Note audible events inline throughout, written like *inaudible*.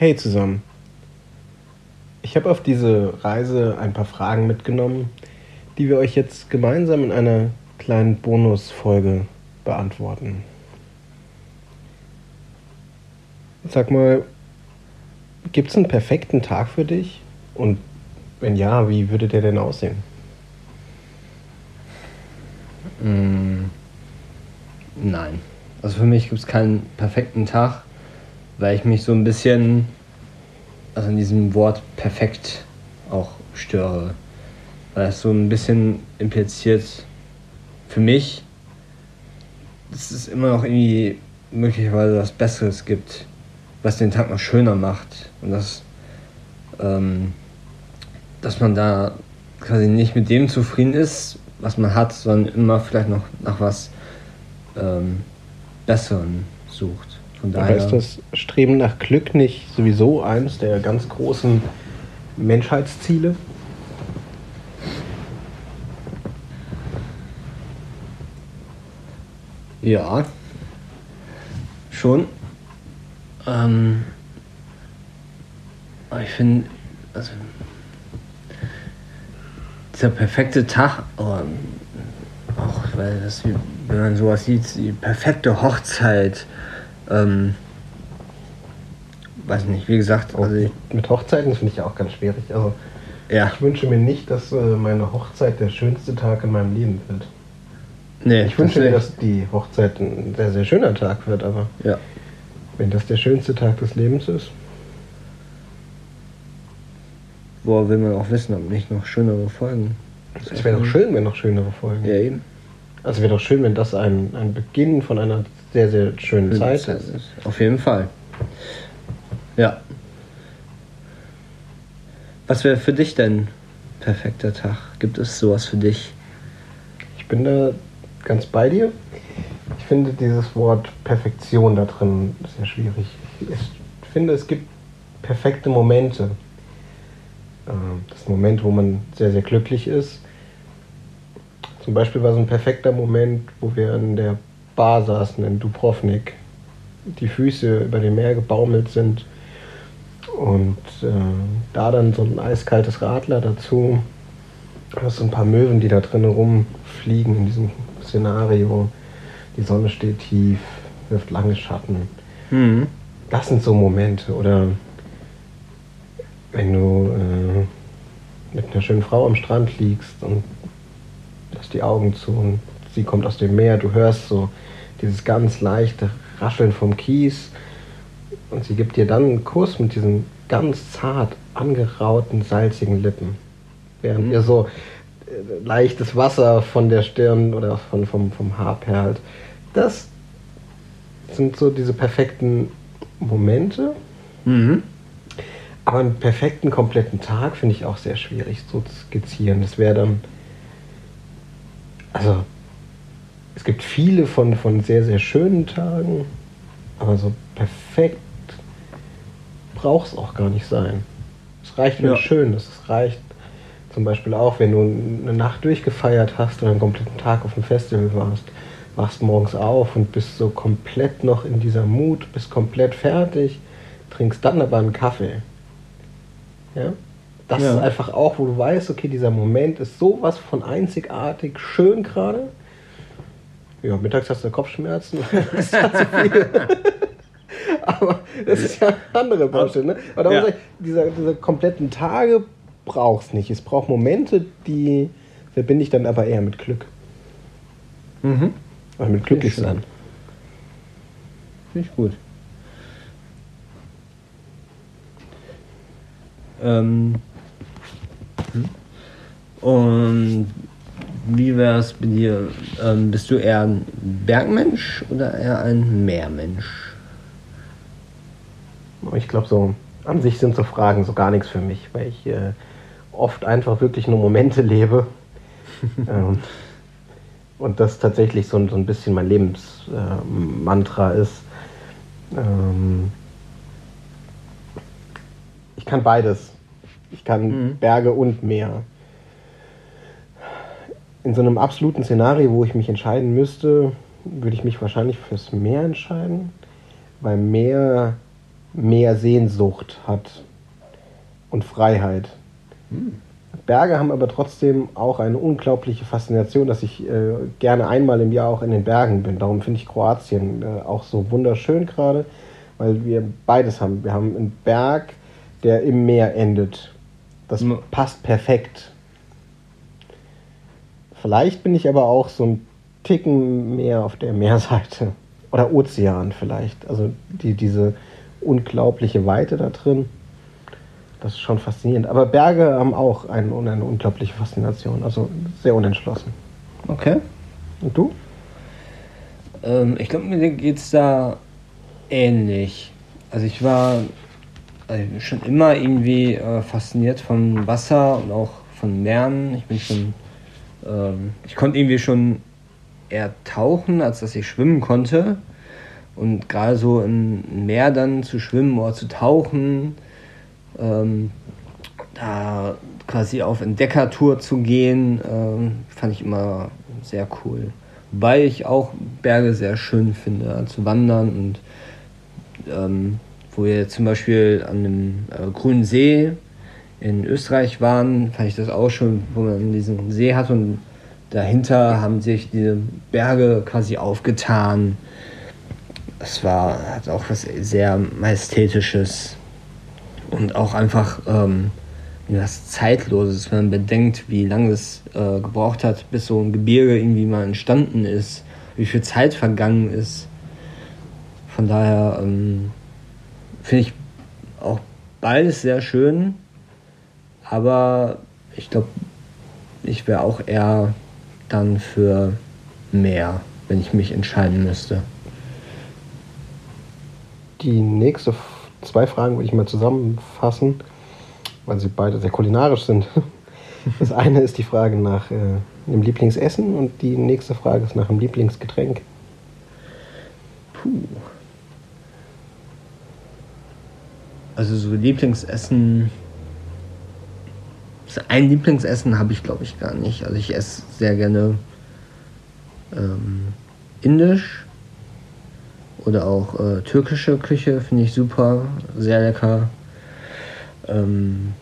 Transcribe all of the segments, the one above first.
Hey zusammen. Ich habe auf diese Reise ein paar Fragen mitgenommen, die wir euch jetzt gemeinsam in einer kleinen Bonusfolge beantworten. Sag mal, gibt es einen perfekten Tag für dich? Und wenn ja, wie würde der denn aussehen? Mm, nein. Also für mich gibt es keinen perfekten Tag, weil ich mich so ein bisschen, also in diesem Wort perfekt auch störe. Weil es so ein bisschen impliziert für mich, dass es immer noch irgendwie möglicherweise was Besseres gibt, was den Tag noch schöner macht. Und das, ähm, dass man da quasi nicht mit dem zufrieden ist, was man hat, sondern immer vielleicht noch nach was ähm, Besseren sucht. Von daher Aber ist das Streben nach Glück nicht sowieso eines der ganz großen Menschheitsziele? Ja, schon. Ähm, ich finde, also dieser perfekte Tag, aber auch weil das, wenn man sowas sieht, die perfekte Hochzeit, ähm, weiß nicht, wie gesagt. Oh, also mit Hochzeiten finde ich ja auch ganz schwierig. Also ja. ich wünsche mir nicht, dass äh, meine Hochzeit der schönste Tag in meinem Leben wird. Nee, ich wünsche mir, dass die Hochzeit ein sehr, sehr schöner Tag wird, aber ja. wenn das der schönste Tag des Lebens ist. Woher will man auch wissen, ob nicht noch schönere Folgen. Es wäre doch schön, wenn noch schönere Folgen. Ja, eben. Also wäre doch schön, wenn das ein, ein Beginn von einer sehr, sehr schönen Zeit ist. Auf jeden Fall. Ja. Was wäre für dich denn perfekter Tag? Gibt es sowas für dich? Ich bin da ganz bei dir. Ich finde dieses Wort Perfektion da drin sehr schwierig. Ich finde, es gibt perfekte Momente. Ähm, das Moment, wo man sehr, sehr glücklich ist. Zum Beispiel war so ein perfekter Moment, wo wir an der Bar saßen in Dubrovnik, die Füße über dem Meer gebaumelt sind und äh, da dann so ein eiskaltes Radler dazu, so ein paar Möwen, die da drin rumfliegen in diesem Szenario. Die Sonne steht tief, wirft lange Schatten. Mhm. Das sind so Momente. Oder wenn du äh, mit einer schönen Frau am Strand liegst und lässt die Augen zu und sie kommt aus dem Meer, du hörst so dieses ganz leichte Rascheln vom Kies und sie gibt dir dann einen Kuss mit diesen ganz zart angerauten, salzigen Lippen. Während mhm. ihr so äh, leichtes Wasser von der Stirn oder von, vom, vom Haar perlt. Das sind so diese perfekten Momente. Mhm. Aber einen perfekten, kompletten Tag finde ich auch sehr schwierig so zu skizzieren. Das wäre dann. Also, es gibt viele von, von sehr, sehr schönen Tagen, aber so perfekt braucht es auch gar nicht sein. Es reicht, wenn ja. es schön ist. Es reicht zum Beispiel auch, wenn du eine Nacht durchgefeiert hast oder einen kompletten Tag auf dem Festival warst, wachst morgens auf und bist so komplett noch in dieser Mut, bist komplett fertig, trinkst dann aber einen Kaffee ja? Das ja. ist einfach auch, wo du weißt, okay, dieser Moment ist sowas von einzigartig schön gerade. Ja, mittags hast du Kopfschmerzen. *laughs* das hat zu viel. *laughs* Aber das ist ja eine andere Baustelle. Ne? Aber ja. ich, diese, diese kompletten Tage brauchst nicht. Es braucht Momente, die verbinde ich dann aber eher mit Glück. Mhm. Oder mit glücklich sein. Finde ich gut. Ähm, und wie wäre es bei dir? Ähm, bist du eher ein Bergmensch oder eher ein Meermensch? Ich glaube, so an sich sind so Fragen so gar nichts für mich, weil ich äh, oft einfach wirklich nur Momente lebe. *laughs* ähm, und das tatsächlich so, so ein bisschen mein Lebensmantra äh, ist. Ähm, ich kann beides. Ich kann mhm. Berge und Meer. In so einem absoluten Szenario, wo ich mich entscheiden müsste, würde ich mich wahrscheinlich fürs Meer entscheiden, weil Meer mehr Sehnsucht hat und Freiheit. Berge haben aber trotzdem auch eine unglaubliche Faszination, dass ich äh, gerne einmal im Jahr auch in den Bergen bin. Darum finde ich Kroatien äh, auch so wunderschön gerade, weil wir beides haben. Wir haben einen Berg, der im Meer endet. Das Mhm. passt perfekt. Vielleicht bin ich aber auch so ein Ticken mehr auf der Meerseite. Oder Ozean vielleicht. Also die, diese unglaubliche Weite da drin. Das ist schon faszinierend. Aber Berge haben auch eine, eine unglaubliche Faszination. Also sehr unentschlossen. Okay. Und du? Ähm, ich glaube, mir geht es da ähnlich. Also ich war äh, schon immer irgendwie äh, fasziniert von Wasser und auch von Meeren. Ich bin schon, ähm, ich konnte irgendwie schon eher tauchen, als dass ich schwimmen konnte. Und gerade so im Meer dann zu schwimmen oder zu tauchen, ähm, da quasi auf Entdeckertour zu gehen, ähm, fand ich immer sehr cool. Wobei ich auch Berge sehr schön finde, zu wandern und ähm, wo wir zum Beispiel an einem äh, grünen See in Österreich waren, fand ich das auch schon, wo man diesen See hat und dahinter haben sich diese Berge quasi aufgetan. Es war hat auch was sehr Majestätisches und auch einfach ähm, was Zeitloses, wenn man bedenkt, wie lange es äh, gebraucht hat, bis so ein Gebirge irgendwie mal entstanden ist, wie viel Zeit vergangen ist. Von daher ähm, finde ich auch beides sehr schön, aber ich glaube, ich wäre auch eher dann für mehr, wenn ich mich entscheiden müsste. Die nächste zwei Fragen würde ich mal zusammenfassen, weil sie beide sehr kulinarisch sind. *laughs* Das eine ist die Frage nach äh, dem Lieblingsessen und die nächste Frage ist nach dem Lieblingsgetränk. Puh. Also so Lieblingsessen. Ein Lieblingsessen habe ich glaube ich gar nicht. Also ich esse sehr gerne ähm, indisch oder auch äh, türkische Küche finde ich super, sehr lecker. Ähm,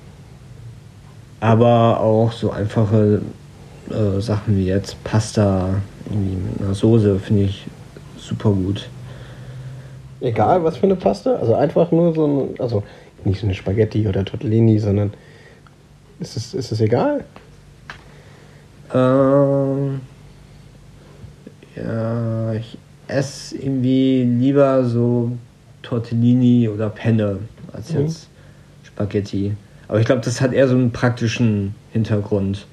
aber auch so einfache äh, Sachen wie jetzt Pasta irgendwie mit einer Soße finde ich super gut. Egal, was für eine Pasta. Also einfach nur so ein, also nicht so eine Spaghetti oder Tortellini, sondern ist es, ist es egal? Ähm, ja, ich esse irgendwie lieber so Tortellini oder Penne als Mhm. jetzt Spaghetti. Aber ich glaube, das hat eher so einen praktischen Hintergrund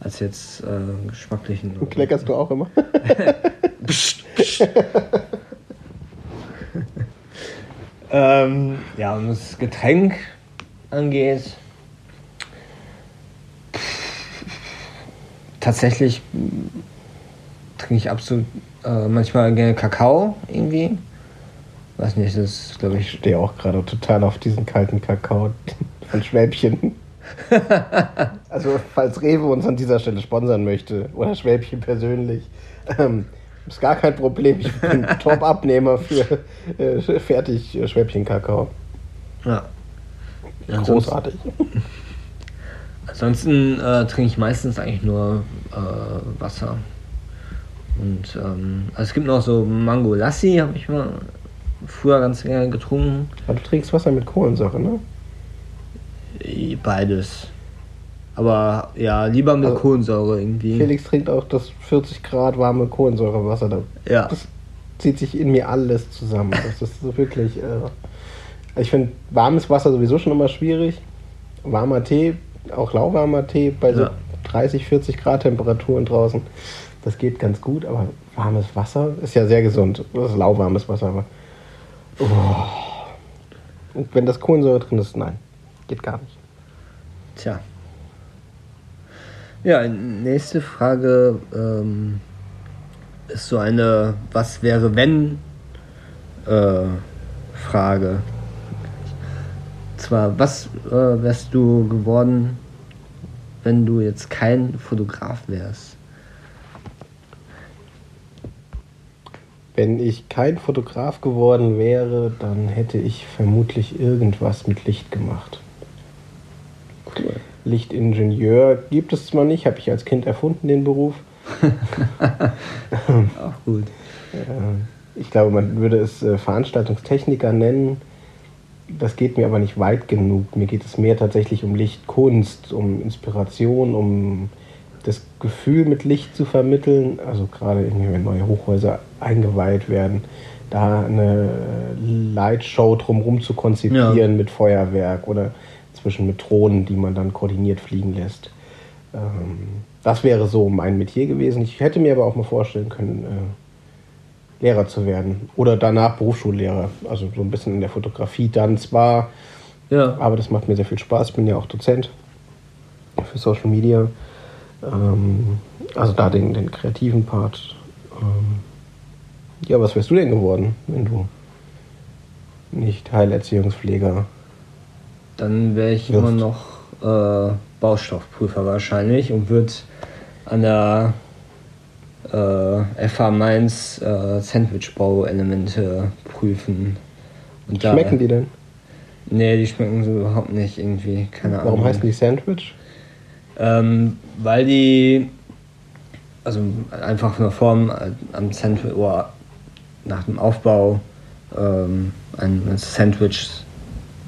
als jetzt äh, geschmacklichen. Und kleckerst du auch immer? *laughs* *laughs* Psst, psst. ähm, ja, und das Getränk angeht, tatsächlich trinke ich absolut äh, manchmal gerne Kakao irgendwie. Weiß nicht, das ist, glaube Ich ich. stehe auch gerade total auf diesen kalten Kakao von Schwäbchen. *laughs* also, falls Rewe uns an dieser Stelle sponsern möchte, oder Schwäbchen persönlich, ähm, ist gar kein Problem. Ich bin *laughs* Top-Abnehmer für äh, fertig äh, Schwäbchen-Kakao. Ja. Großartig. Ansonsten äh, trinke ich meistens eigentlich nur äh, Wasser. Und ähm, also es gibt noch so Mango Lassi, habe ich mal früher ganz gerne getrunken. Aber du trinkst Wasser mit Kohlensäure, ne? Äh, Beides. Aber ja, lieber mit Also, Kohlensäure irgendwie. Felix trinkt auch das 40 Grad warme Kohlensäurewasser. Da Ja. Das zieht sich in mir alles zusammen. Das ist so wirklich. Äh, ich finde warmes Wasser sowieso schon immer schwierig. Warmer Tee, auch lauwarmer Tee bei so Ja. 30, 40 Grad Temperaturen draußen. Das geht ganz gut, aber warmes Wasser ist ja sehr gesund. Das ist lauwarmes Wasser, aber. Oh. Und wenn das Kohlensäure drin ist, nein. Geht gar nicht. Tja. Ja, nächste Frage ähm, ist so eine Was wäre wenn äh, Frage. Zwar, was äh, wärst du geworden, wenn du jetzt kein Fotograf wärst? Wenn ich kein Fotograf geworden wäre, dann hätte ich vermutlich irgendwas mit Licht gemacht. Cool. Lichtingenieur gibt es zwar nicht, habe ich als Kind erfunden, den Beruf. *laughs* Auch gut. Äh, Ich glaube, man würde es äh, Veranstaltungstechniker nennen. Das geht mir aber nicht weit genug. Mir geht es mehr tatsächlich um Lichtkunst, um Inspiration, um das Gefühl mit Licht zu vermitteln. Also gerade wenn neue Hochhäuser eingeweiht werden, da eine Lightshow drumherum zu konzipieren Ja. mit Feuerwerk oder zwischen mit Drohnen, die man dann koordiniert fliegen lässt. Ähm, das wäre so mein Metier gewesen. Ich hätte mir aber auch mal vorstellen können, äh, Lehrer zu werden. Oder danach Berufsschullehrer. Also so ein bisschen in der Fotografie dann zwar, Ja. aber das macht mir sehr viel Spaß. Ich bin ja auch Dozent für Social Media. Ähm, also da den, den kreativen Part. Ähm, ja, was wärst du denn geworden, wenn du nicht Heilerziehungspfleger? Dann wäre ich Wirft. immer noch äh, Baustoffprüfer wahrscheinlich und würde an der äh, FH Mainz äh, Sandwichbauelemente prüfen. Und da- Schmecken die denn? Nee, die schmecken so überhaupt nicht irgendwie. Keine Ahnung. Warum heißen die Sandwich? Ähm, weil die, also einfach von der Form äh, am Sandwich oder nach dem Aufbau ähm, eines Sandwichs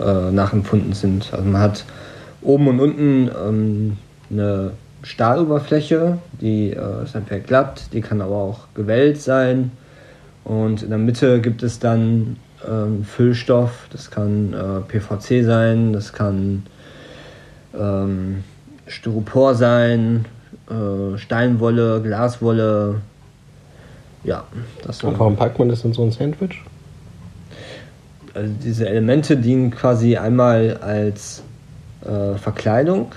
äh, nachempfunden sind. Also man hat oben und unten ähm, eine Stahloberfläche, die äh, ist entweder glatt, die kann aber auch gewellt sein. Und in der Mitte gibt es dann ähm, Füllstoff, das kann äh, PVC sein, das kann ähm, Styropor sein, äh, Steinwolle, Glaswolle. Ja, das Und warum packt man das in so ein Sandwich? also diese Elemente dienen quasi einmal als äh, Verkleidung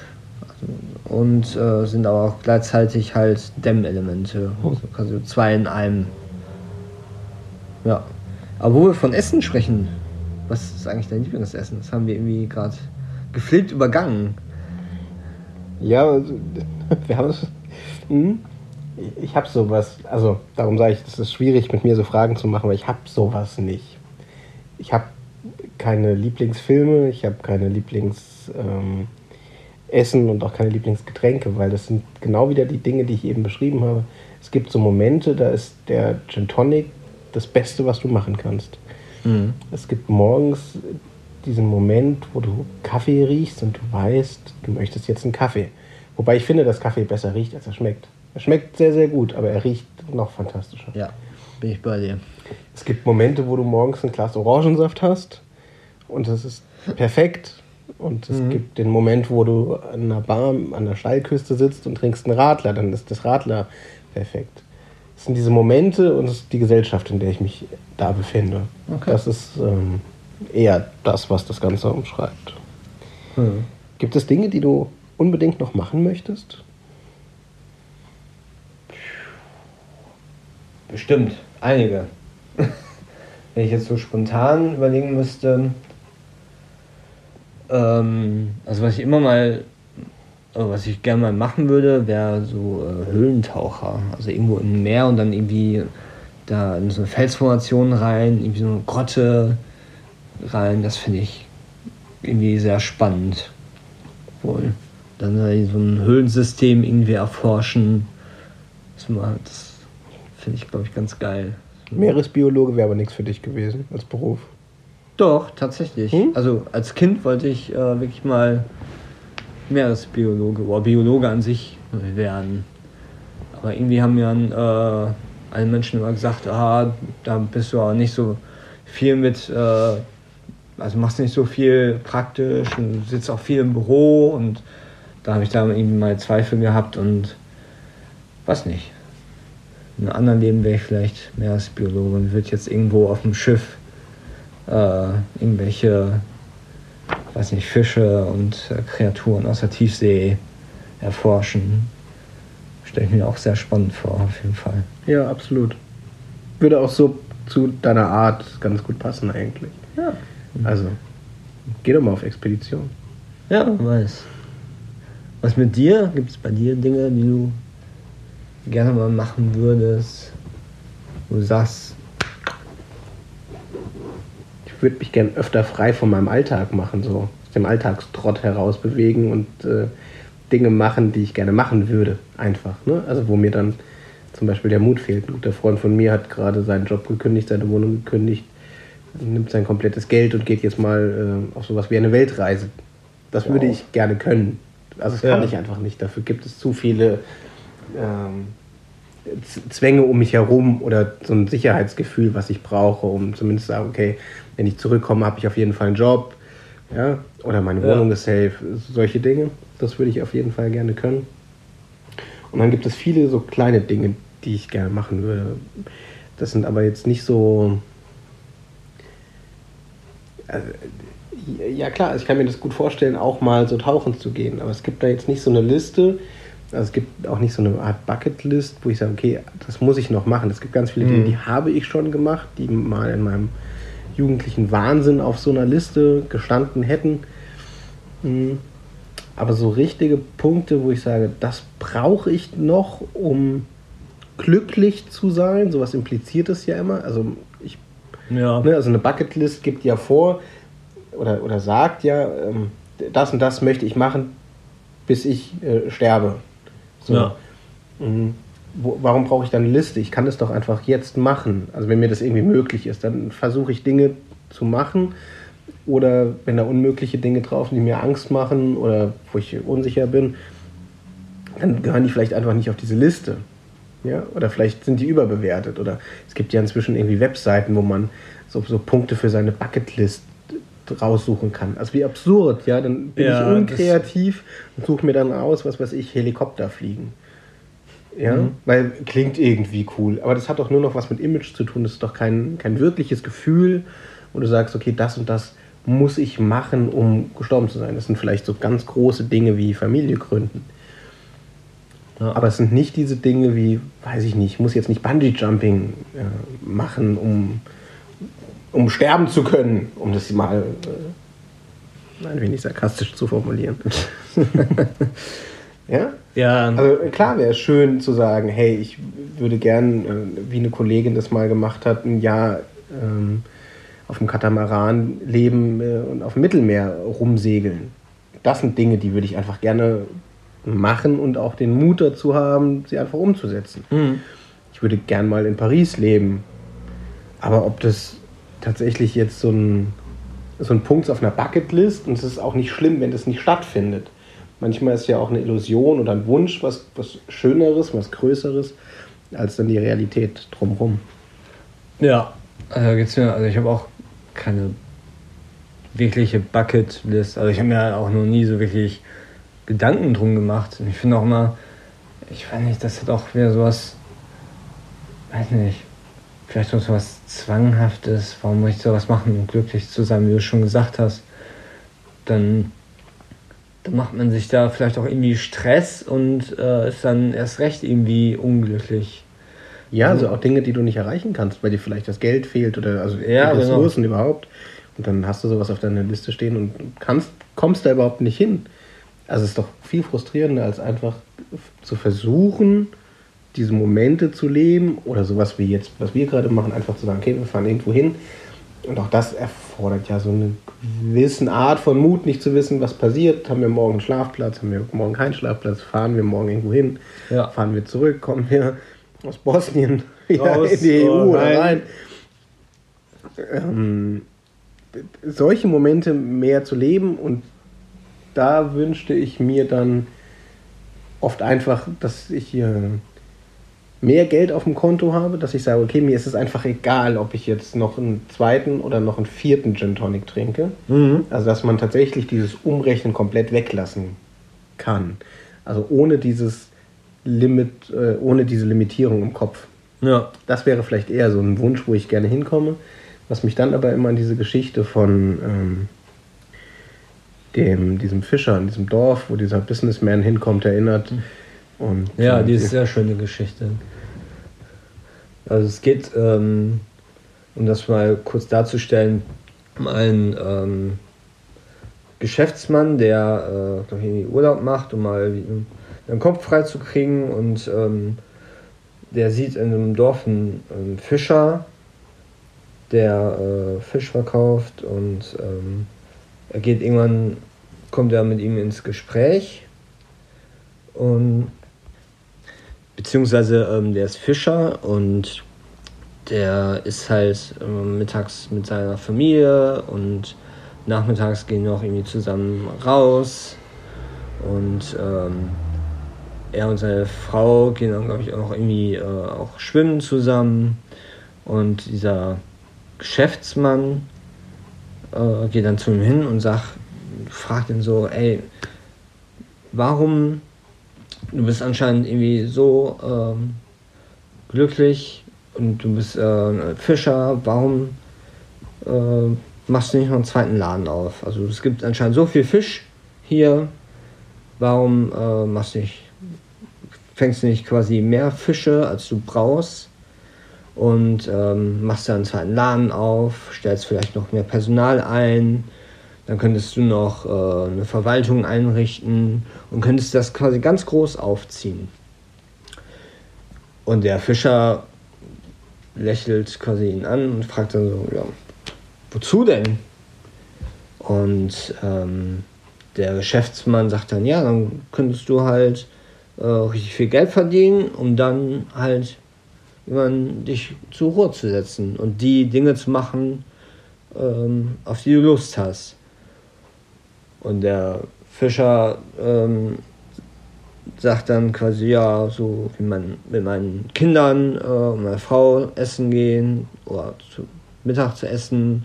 und äh, sind aber auch gleichzeitig halt Dämmelemente. Also quasi zwei in einem. Ja. Aber wo wir von Essen sprechen, was ist eigentlich dein Lieblingsessen? Das haben wir irgendwie gerade gepflegt übergangen. Ja, also, *laughs* wir haben es. Hm? Ich habe sowas. Also, darum sage ich, es ist schwierig, mit mir so Fragen zu machen, weil ich habe sowas nicht. Ich habe keine Lieblingsfilme, ich habe keine Lieblingsessen ähm, Essen und auch keine Lieblingsgetränke, weil das sind genau wieder die Dinge, die ich eben beschrieben habe. Es gibt so Momente, da ist der Gin Tonic das Beste, was du machen kannst. Es gibt morgens diesen Moment, wo du Kaffee riechst und du weißt, du möchtest jetzt einen Kaffee. Wobei ich finde, dass Kaffee besser riecht, als er schmeckt. Er schmeckt sehr, sehr gut, aber er riecht noch fantastischer. Ja, bin ich bei dir. Es gibt Momente, wo du morgens ein Glas Orangensaft hast und das ist perfekt. Und es gibt den Moment, wo du an einer Bar an der Steilküste sitzt und trinkst einen Radler, dann ist das Radler perfekt. Es sind diese Momente und es ist die Gesellschaft, in der ich mich da befinde. Okay. Das ist ähm, eher das, was das Ganze umschreibt. Hm. Gibt es Dinge, die du unbedingt noch machen möchtest? Bestimmt, einige. *laughs* Wenn ich jetzt so spontan überlegen müsste, ähm, also was ich immer mal, also was ich gerne mal machen würde, wäre so äh, Höhlentaucher. Also irgendwo im Meer und dann irgendwie da in so eine Felsformation rein, irgendwie so eine Grotte rein. Das finde ich irgendwie sehr spannend. Wohl. Dann so ein Höhlensystem irgendwie erforschen. Das, das finde ich, glaube ich, ganz geil. Meeresbiologe wäre aber nichts für dich gewesen als Beruf. Doch, tatsächlich. Hm? Also als Kind wollte ich äh, wirklich mal Meeresbiologe oder Biologe an sich werden. Aber irgendwie haben mir dann äh, alle Menschen immer gesagt, ah, da bist du auch nicht so viel mit, äh, also machst nicht so viel praktisch und sitzt auch viel im Büro und da habe ich da irgendwie mal Zweifel gehabt und weiß nicht. In einem anderen Leben wäre ich vielleicht Meeresbiologe und würde jetzt irgendwo auf dem Schiff äh, irgendwelche, weiß nicht, Fische und äh, Kreaturen aus der Tiefsee erforschen. Stelle ich mir auch sehr spannend vor, auf jeden Fall. Ja, absolut. Würde auch so zu deiner Art ganz gut passen eigentlich. Ja. Also, geh doch mal auf Expedition. Ja, weiß. Was mit dir? Gibt es bei dir Dinge, die du gerne mal machen würdest? Wo du sagst, würde mich gern öfter frei von meinem Alltag machen, so aus dem Alltagstrott heraus bewegen und äh, Dinge machen, die ich gerne machen würde, einfach. Ne? Also wo mir dann zum Beispiel der Mut fehlt. Ein guter Freund von mir hat gerade seinen Job gekündigt, seine Wohnung gekündigt, nimmt sein komplettes Geld und geht jetzt mal äh, auf sowas wie eine Weltreise. Das wow. würde ich gerne können. Also das kann ja. ich einfach nicht. Dafür gibt es zu viele ähm, Zwänge um mich herum oder so ein Sicherheitsgefühl, was ich brauche, um zumindest zu sagen, okay, wenn ich zurückkomme, habe ich auf jeden Fall einen Job, ja, oder meine Wohnung ja. ist safe, solche Dinge. Das würde ich auf jeden Fall gerne können. Und dann gibt es viele so kleine Dinge, die ich gerne machen würde. Das sind aber jetzt nicht so. Also, ja klar, also ich kann mir das gut vorstellen, auch mal so tauchen zu gehen. Aber es gibt da jetzt nicht so eine Liste. Also es gibt auch nicht so eine Art Bucketlist, wo ich sage, okay, das muss ich noch machen. Es gibt ganz viele Dinge, mhm. die habe ich schon gemacht, die mal in meinem jugendlichen Wahnsinn auf so einer Liste gestanden hätten. Mhm. Aber so richtige Punkte, wo ich sage, das brauche ich noch, um glücklich zu sein, sowas impliziert es ja immer. Also ich, ja. ne, also eine Bucketlist gibt ja vor oder, oder sagt ja, ähm, das und das möchte ich machen, bis ich äh, sterbe. So. Ja. Mhm. Wo, warum brauche ich dann eine Liste? Ich kann das doch einfach jetzt machen. Also wenn mir das irgendwie möglich ist, dann versuche ich Dinge zu machen oder wenn da unmögliche Dinge drauf sind, die mir Angst machen oder wo ich unsicher bin, dann gehören die vielleicht einfach nicht auf diese Liste. Ja? Oder vielleicht sind die überbewertet. Oder es gibt ja inzwischen irgendwie Webseiten, wo man so, so Punkte für seine Bucketlist raussuchen kann. Also wie absurd, ja. Dann bin ja, ich unkreativ und suche mir dann aus, was weiß ich, Helikopter fliegen. Ja, mhm. weil klingt irgendwie cool. Aber das hat doch nur noch was mit Image zu tun. Das ist doch kein, kein wirkliches Gefühl, wo du sagst, okay, das und das muss ich machen, um gestorben zu sein. Das sind vielleicht so ganz große Dinge wie Familie gründen. Ja. Aber es sind nicht diese Dinge wie, weiß ich nicht, ich muss jetzt nicht Bungee-Jumping äh, machen, um, um sterben zu können, um das mal äh, ein wenig sarkastisch zu formulieren. *laughs* ja? Ja. Also klar wäre es schön zu sagen, hey, ich würde gern, äh, wie eine Kollegin das mal gemacht hat, ein Jahr ähm, auf dem Katamaran leben äh, und auf dem Mittelmeer rumsegeln. Das sind Dinge, die würde ich einfach gerne machen und auch den Mut dazu haben, sie einfach umzusetzen. Mhm. Ich würde gern mal in Paris leben. Aber ob das tatsächlich jetzt so ein, so ein Punkt auf einer Bucketlist und es ist auch nicht schlimm, wenn das nicht stattfindet. Manchmal ist ja auch eine Illusion oder ein Wunsch was, was Schöneres, was Größeres, als dann die Realität drumherum. Ja, also, geht's mir, also ich habe auch keine wirkliche Bucketlist. Also ich habe mir auch noch nie so wirklich Gedanken drum gemacht. Und ich finde auch immer, ich weiß nicht, das hat auch wieder sowas, weiß nicht, vielleicht so was Zwanghaftes. Warum muss ich sowas machen, um glücklich zu sein, wie du schon gesagt hast? Dann, dann macht man sich da vielleicht auch irgendwie Stress und äh, ist dann erst recht irgendwie unglücklich. Ja, also auch Dinge, die du nicht erreichen kannst, weil dir vielleicht das Geld fehlt oder also ja, Ressourcen genau. überhaupt. Und dann hast du sowas auf deiner Liste stehen und kannst, kommst da überhaupt nicht hin. Also es ist doch viel frustrierender, als einfach zu versuchen, diese Momente zu leben oder sowas wie jetzt, was wir gerade machen, einfach zu sagen, okay, wir fahren irgendwo hin. Und auch das erfordert ja so eine gewisse Art von Mut, nicht zu wissen, was passiert. Haben wir morgen einen Schlafplatz, haben wir morgen keinen Schlafplatz, fahren wir morgen irgendwo hin, ja. fahren wir zurück, kommen wir aus Bosnien *laughs* ja, in die EU oh, oder rein. Ähm, solche Momente mehr zu leben und da wünschte ich mir dann oft einfach, dass ich hier mehr Geld auf dem Konto habe, dass ich sage, okay, mir ist es einfach egal, ob ich jetzt noch einen zweiten oder noch einen vierten Gin Tonic trinke. Mhm. Also dass man tatsächlich dieses Umrechnen komplett weglassen kann. Also ohne dieses Limit, äh, ohne diese Limitierung im Kopf. Ja. Das wäre vielleicht eher so ein Wunsch, wo ich gerne hinkomme. Was mich dann aber immer an diese Geschichte von ähm, dem, diesem Fischer in diesem Dorf, wo dieser Businessman hinkommt, erinnert. Und, ja, äh, die ist sehr schöne Geschichte. Also es geht, ähm, um das mal kurz darzustellen, um einen ähm, Geschäftsmann, der äh, ich, Urlaub macht, um mal den Kopf frei zu kriegen und ähm, der sieht in einem Dorf einen, einen Fischer, der äh, Fisch verkauft und ähm, er geht irgendwann, kommt er mit ihm ins Gespräch und beziehungsweise ähm, der ist Fischer und der ist halt äh, mittags mit seiner Familie und nachmittags gehen wir auch irgendwie zusammen raus und ähm, er und seine Frau gehen dann, glaube ich, auch irgendwie äh, auch schwimmen zusammen. Und dieser Geschäftsmann äh, geht dann zu ihm hin und sagt, fragt ihn so, ey, warum, du bist anscheinend irgendwie so ähm, glücklich und du bist äh, Fischer, warum äh, machst du nicht noch einen zweiten Laden auf? Also es gibt anscheinend so viel Fisch hier, warum äh, machst du nicht fängst du nicht quasi mehr Fische, als du brauchst? Und ähm, machst dann einen Laden auf, stellst vielleicht noch mehr Personal ein, dann könntest du noch äh, eine Verwaltung einrichten und könntest das quasi ganz groß aufziehen. Und der Fischer lächelt quasi ihn an und fragt dann so, ja, wozu denn? Und ähm, der Geschäftsmann sagt dann, ja, dann könntest du halt äh, richtig viel Geld verdienen, um dann halt irgendwann dich zur Ruhe zu setzen und die Dinge zu machen, ähm, auf die du Lust hast. Und der Fischer ähm, sagt dann quasi, ja, so wie man mit meinen Kindern äh, und meiner Frau essen gehen oder zu Mittag zu essen,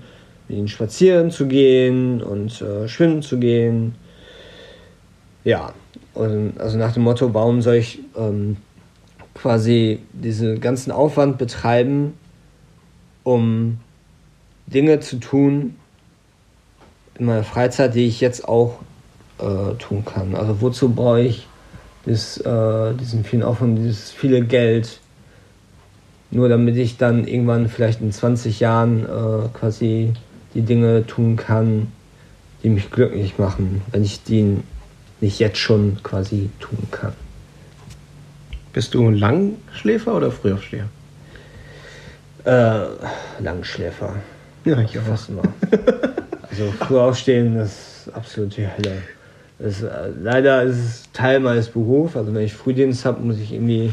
mit ihnen spazieren zu gehen und äh, schwimmen zu gehen. Ja, und also nach dem Motto, warum soll ich ähm, quasi diesen ganzen Aufwand betreiben, um Dinge zu tun in meiner Freizeit, die ich jetzt auch äh, tun kann. Also wozu brauche ich das, äh, diesen vielen Aufwand, dieses viele Geld, nur damit ich dann irgendwann vielleicht in 20 Jahren äh, quasi die Dinge tun kann, die mich glücklich machen, wenn ich die nicht jetzt schon quasi tun kann. Bist du ein Langschläfer oder Frühaufsteher? Äh, Langschläfer. Ja, ich auch. Fast immer. *laughs* also früh aufstehen, das ist absolut die Hölle. Das, äh, leider ist es Teil meines Berufs. Also wenn ich Frühdienst habe, muss ich irgendwie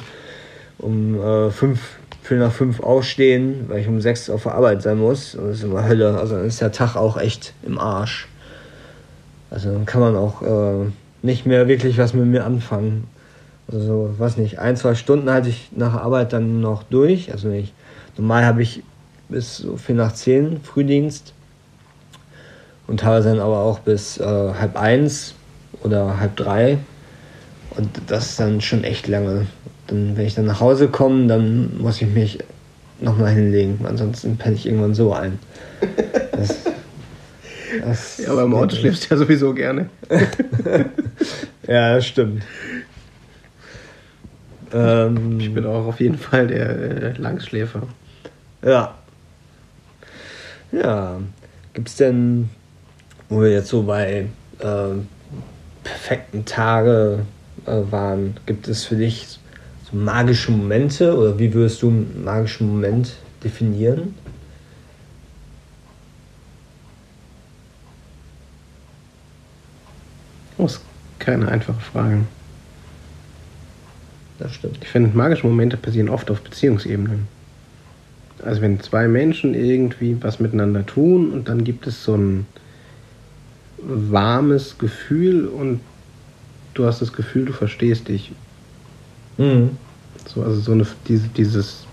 um äh, fünf, viel nach fünf aufstehen, weil ich um sechs auf der Arbeit sein muss. Und das ist immer Hölle. Also dann ist der Tag auch echt im Arsch. Also dann kann man auch äh, nicht mehr wirklich was mit mir anfangen. Also, was nicht, ein, zwei Stunden halte ich nach Arbeit dann noch durch. Also, ich, normal habe ich bis so viel nach zehn Frühdienst und teilweise dann aber auch bis äh, halb eins oder halb drei. Und das ist dann schon echt lange. Dann, wenn ich dann nach Hause komme, dann muss ich mich nochmal hinlegen. Ansonsten penne ich irgendwann so ein. Das, das *laughs* ja, aber im Auto schläfst du ja sowieso gerne. *laughs* ja, das stimmt. Ähm, ich bin auch auf jeden Fall der äh, Langschläfer. Ja. Ja. Gibt es denn, wo wir jetzt so bei äh, perfekten Tage äh, waren, gibt es für dich so magische Momente oder wie würdest du einen magischen Moment definieren? Das ist keine einfache Frage. Das stimmt. Ich finde, magische Momente passieren oft auf Beziehungsebenen. Also wenn zwei Menschen irgendwie was miteinander tun und dann gibt es so ein warmes Gefühl und du hast das Gefühl, du verstehst dich. Mhm. So, also so eine, diese, dieses,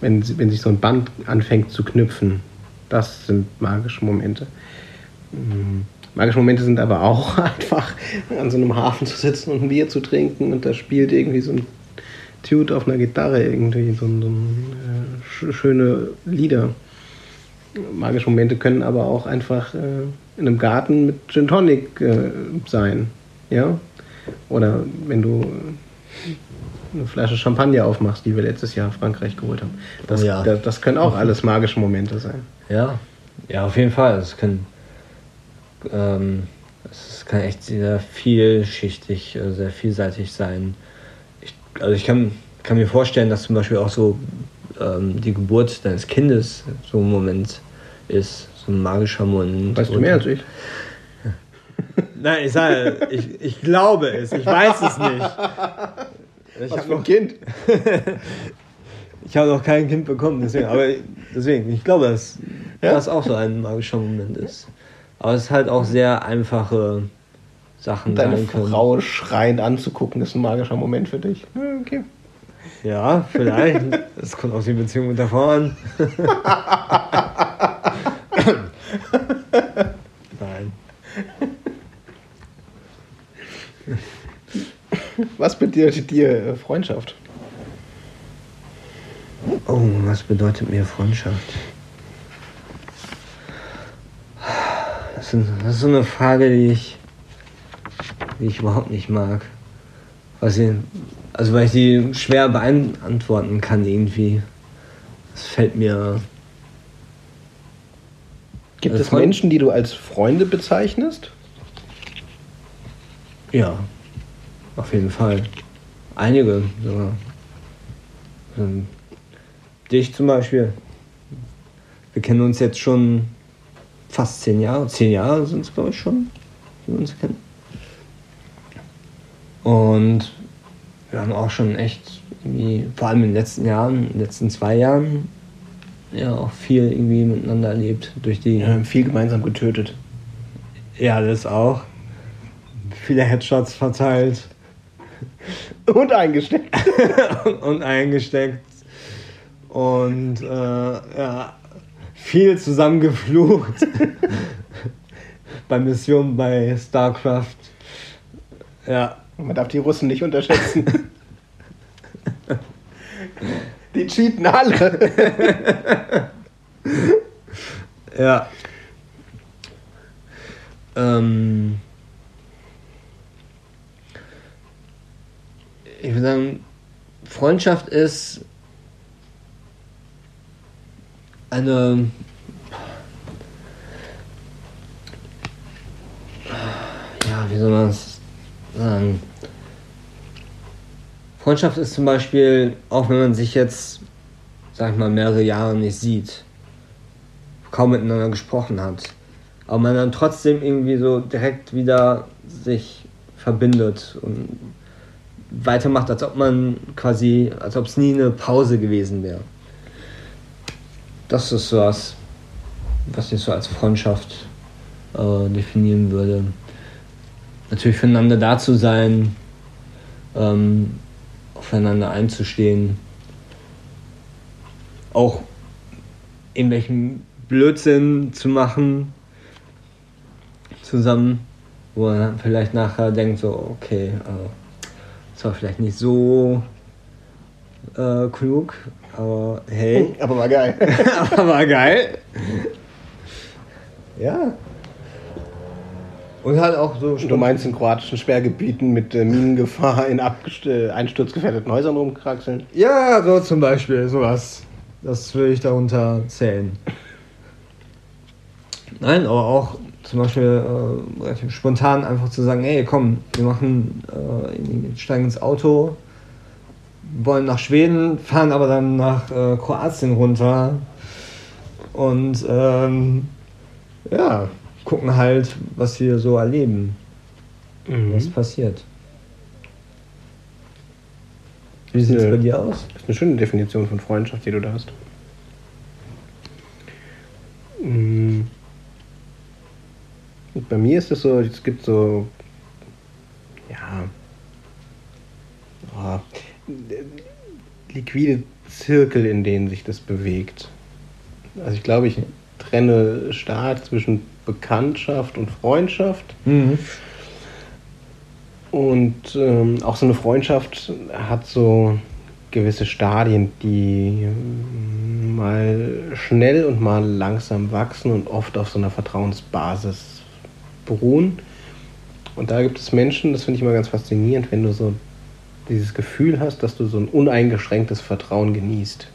wenn, wenn sich so ein Band anfängt zu knüpfen, das sind magische Momente. Mhm. Magische Momente sind aber auch *laughs* einfach an so einem Hafen zu sitzen und ein Bier zu trinken und da spielt irgendwie so ein Dude auf einer Gitarre irgendwie so, so äh, schöne Lieder. Magische Momente können aber auch einfach äh, in einem Garten mit Gin Tonic äh, sein. Ja? Oder wenn du eine Flasche Champagner aufmachst, die wir letztes Jahr in Frankreich geholt haben. Das, oh ja. das, das können auch alles magische Momente sein. Ja, ja, auf jeden Fall. Das können ähm, es kann echt sehr vielschichtig, äh, sehr vielseitig sein. Ich, also ich kann, kann mir vorstellen, dass zum Beispiel auch so ähm, die Geburt deines Kindes so ein Moment ist, so ein magischer Moment. Weißt du mehr als ich? *laughs* Nein, ich sage, ich, ich glaube es, ich weiß es nicht. Ich Was habe für ein noch, Kind? *laughs* ich hab noch kein Kind bekommen, deswegen, aber deswegen, ich glaube, dass Ja? das auch so ein magischer Moment ist. Aber es ist halt auch sehr einfache Sachen Deine sein können. Frau schreiend anzugucken, ist ein magischer Moment für dich. Ja, okay. Ja, vielleicht. *laughs* Es kommt auf die Beziehung mit der Frau an. Nein. Was bedeutet dir äh, Freundschaft? Oh, was bedeutet mir Freundschaft? Das ist, das ist so eine Frage, die ich, die ich überhaupt nicht mag. Was ich, also weil ich die schwer beantworten kann irgendwie. Das fällt mir. Gibt Also es Freund- Menschen, die du als Freunde bezeichnest? Ja, auf jeden Fall. Einige sogar. Ähm, dich zum Beispiel. Wir kennen uns jetzt schon fast zehn Jahre. Zehn Jahre sind es, glaube ich, schon, die wir uns kennen. Und wir haben auch schon echt irgendwie, vor allem in den letzten Jahren, in den letzten zwei Jahren, ja, auch viel irgendwie miteinander erlebt. Durch die. Wir haben viel gemeinsam getötet. ja das auch. Viele Headshots verteilt. *laughs* Und eingesteckt. *laughs* und eingesteckt. Und äh, ja, viel zusammengeflucht. *laughs* bei Missionen bei StarCraft. Ja, Man darf die Russen nicht unterschätzen. die cheaten alle. ja. Ähm, ich würde sagen, Freundschaft ist eine ja, wie soll man es sagen? Freundschaft ist zum Beispiel, auch wenn man sich jetzt, sag ich mal, mehrere Jahre nicht sieht, kaum miteinander gesprochen hat, aber man dann trotzdem irgendwie so direkt wieder sich verbindet und weitermacht, als ob man quasi, als ob es nie eine Pause gewesen wäre. Das ist was, was ich so als Freundschaft äh, definieren würde. Natürlich füreinander da zu sein, ähm, aufeinander einzustehen, auch irgendwelchen Blödsinn zu machen zusammen, wo man vielleicht nachher denkt so, okay, äh, das war vielleicht nicht so äh, klug, aber hey, *laughs* Aber war geil. *laughs* aber war geil. Ja. Und halt auch so Du meinst in kroatischen Sperrgebieten mit äh, Minengefahr in abgest- äh, einsturzgefährdeten Häusern rumkraxeln? Ja, so zum Beispiel, sowas. Das würde ich darunter zählen. Nein, aber auch zum Beispiel äh, relativ spontan einfach zu sagen, ey komm, wir machen, äh, steigen ins Auto, wollen nach Schweden, fahren aber dann nach äh, Kroatien runter und ähm, ja, gucken halt, was wir so erleben, was passiert. Wie sieht es bei dir aus? Das ist eine schöne Definition von Freundschaft, die du da hast. Mm. Bei mir ist es so, es gibt so, ja, oh, liquide Zirkel, in denen sich das bewegt. Also ich glaube, ich trenne stark zwischen Bekanntschaft und Freundschaft. Mhm. Und ähm, auch so eine Freundschaft hat so gewisse Stadien, die ähm, mal schnell und mal langsam wachsen und oft auf so einer Vertrauensbasis beruhen. Und da gibt es Menschen, das finde ich immer ganz faszinierend, wenn du so dieses Gefühl hast, dass du so ein uneingeschränktes Vertrauen genießt.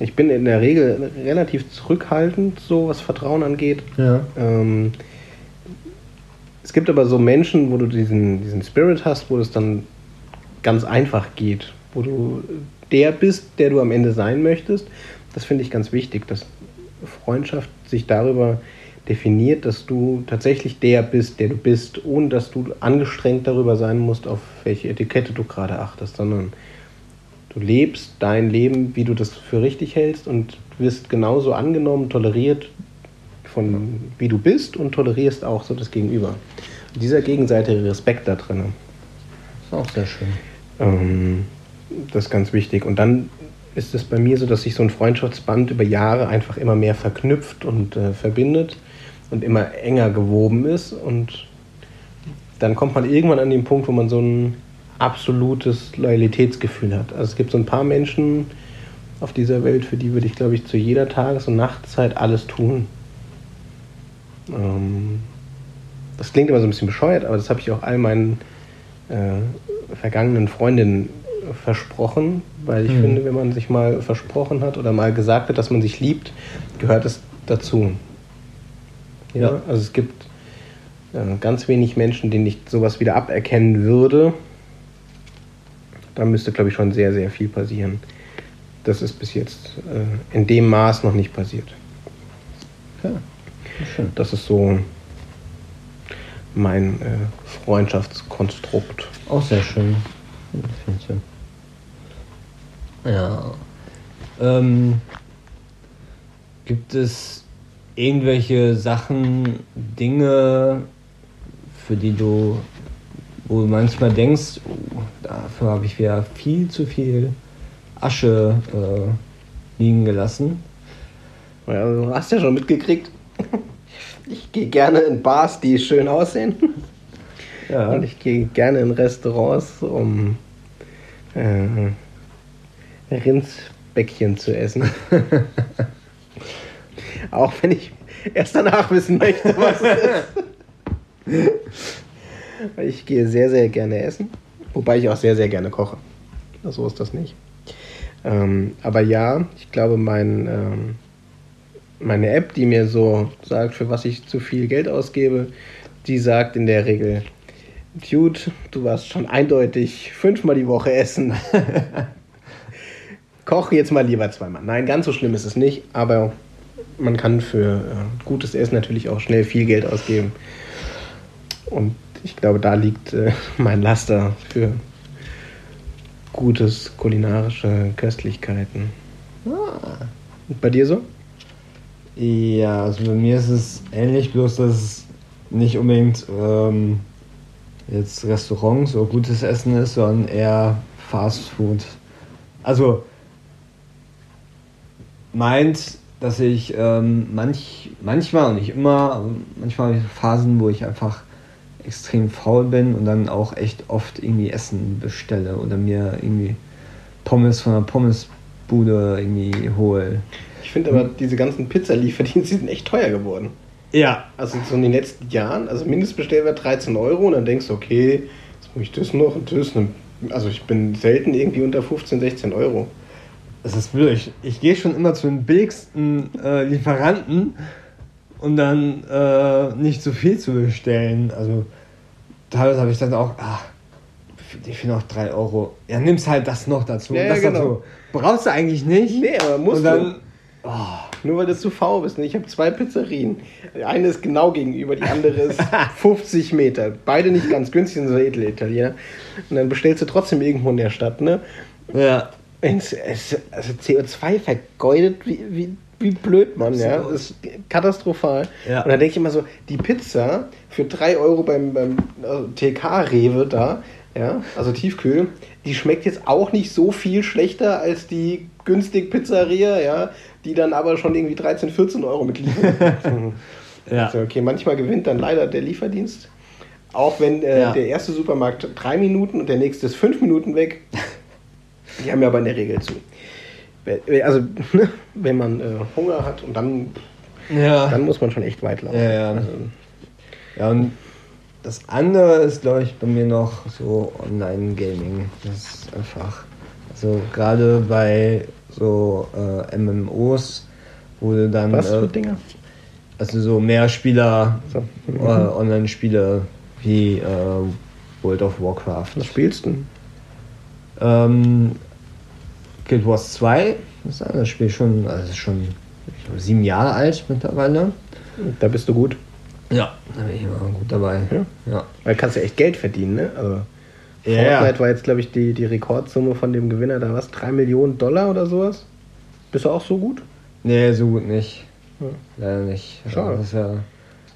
Ich bin in der Regel relativ zurückhaltend, so was Vertrauen angeht. Ja. Ähm, es gibt aber so Menschen, wo du diesen, diesen Spirit hast, wo es dann ganz einfach geht, wo du der bist, der du am Ende sein möchtest. Das finde ich ganz wichtig, dass Freundschaft sich darüber definiert, dass du tatsächlich der bist, der du bist, ohne dass du angestrengt darüber sein musst, auf welche Etikette du gerade achtest, sondern du lebst dein Leben, wie du das für richtig hältst und wirst genauso angenommen, toleriert, von wie du bist und tolerierst auch so das Gegenüber. Und dieser gegenseitige Respekt da drin. Ist auch sehr schön. Ähm, das ist ganz wichtig. Und dann ist es bei mir so, dass sich so ein Freundschaftsband über Jahre einfach immer mehr verknüpft und äh, verbindet und immer enger gewoben ist. Und dann kommt man irgendwann an den Punkt, wo man so ein absolutes Loyalitätsgefühl hat. Also es gibt so ein paar Menschen auf dieser Welt, für die würde ich, glaube ich, zu jeder Tages- und Nachtzeit alles tun. Ähm, das klingt immer so ein bisschen bescheuert, aber das habe ich auch all meinen äh, vergangenen Freundinnen versprochen, weil ich mhm. finde, wenn man sich mal versprochen hat oder mal gesagt hat, dass man sich liebt, gehört es dazu. Ja, ja. also es gibt äh, ganz wenig Menschen, denen ich sowas wieder aberkennen würde. Da müsste, glaube ich, schon sehr, sehr viel passieren. Das ist bis jetzt äh, in dem Maß noch nicht passiert. Ja, schön. Das ist so mein äh, Freundschaftskonstrukt. Auch sehr schön. Ja. Ähm, gibt es irgendwelche Sachen, Dinge, für die du, wo du manchmal denkst, oh, dafür habe ich wieder viel zu viel Asche äh, liegen gelassen? Ja, du hast ja schon mitgekriegt. Ich gehe gerne in Bars, die schön aussehen. Ja. Und ich gehe gerne in Restaurants, um äh, Rindsbäckchen zu essen. *laughs* Auch wenn ich erst danach wissen möchte, was es ist. *laughs* Ich gehe sehr, sehr gerne essen. Wobei ich auch sehr, sehr gerne koche. So ist das nicht. Ähm, aber ja, ich glaube, mein, ähm, meine App, die mir so sagt, für was ich zu viel Geld ausgebe, die sagt in der Regel, Dude, du warst schon eindeutig fünfmal die Woche essen. *laughs* Koch jetzt mal lieber zweimal. Nein, ganz so schlimm ist es nicht, aber man kann für äh, gutes Essen natürlich auch schnell viel Geld ausgeben. Und ich glaube, da liegt äh, *laughs* mein Laster für gutes kulinarische Köstlichkeiten. Ah. Und bei dir so? Ja, also bei mir ist es ähnlich, bloß dass es nicht unbedingt ähm, jetzt Restaurants oder gutes Essen ist, sondern eher Fast Food. Also meint, dass ich ähm, manch, manchmal und nicht immer, manchmal habe ich Phasen, wo ich einfach extrem faul bin und dann auch echt oft irgendwie Essen bestelle oder mir irgendwie Pommes von der Pommesbude irgendwie hole. Ich finde aber, diese ganzen Pizzalieferdienste *laughs* sind echt teuer geworden. Ja. Also so in den letzten Jahren, also Mindestbestellwert 13 Euro und dann denkst du, okay, jetzt muss ich das noch und das. Also ich bin selten irgendwie unter 15, 16 Euro. Das ist blöd. Ich, gehe schon immer zu den billigsten äh, Lieferanten und dann äh, nicht zu viel zu bestellen. Also teilweise habe ich dann auch, ach, ich finde auch 3 Euro. Ja, nimmst halt das noch dazu. Ja, das genau. dazu. Brauchst du eigentlich nicht. Nee, aber musst und dann, du. Oh, nur weil du zu faul bist. Ne? Ich habe zwei Pizzerien. Die eine ist genau gegenüber, die andere ist *laughs* 50 Meter. Beide nicht ganz günstig, sind so Edelitaliener. Und dann bestellst du trotzdem irgendwo in der Stadt, ne? Ja. Es, es, also CO2 vergeudet wie, wie, wie blöd, Mann, so. ja. Das ist katastrophal. Ja. Und dann denke ich immer so, die Pizza für 3 Euro beim, beim also TK-Rewe da, ja, also Tiefkühl, die schmeckt jetzt auch nicht so viel schlechter als die günstig Pizzeria, ja, die dann aber schon irgendwie 13, 14 Euro mitliefern. *laughs* ja. Also okay, manchmal gewinnt dann leider der Lieferdienst. Auch wenn äh, ja. der erste Supermarkt drei Minuten und der nächste ist fünf Minuten weg. Die haben ja aber in der Regel zu. Also, ne, wenn man äh, Hunger hat und dann, ja. dann muss man schon echt weit laufen. Ja, ja. Also, ja, und das andere ist, glaube ich, bei mir noch so Online-Gaming. Das ist einfach, also gerade bei so äh, MMOs, wo du dann. Was für äh, Dinger? Also so Mehrspieler, so. mhm. Online-Spiele wie äh, World of Warcraft. Was spielst du? Ähm, Guild Wars 2, das ist das Spiel schon, also ist schon glaube, sieben Jahre alt mittlerweile. Da bist du gut. Ja, da bin ich immer gut dabei. Ja. ja. Weil du kannst ja echt Geld verdienen, ne? Also Ja. Fortnite war jetzt, glaube ich, die, die Rekordsumme von dem Gewinner da was? 3 Millionen Dollar oder sowas? Bist du auch so gut? Nee, so gut nicht. Ja. Leider nicht. Schade. Das ist ja,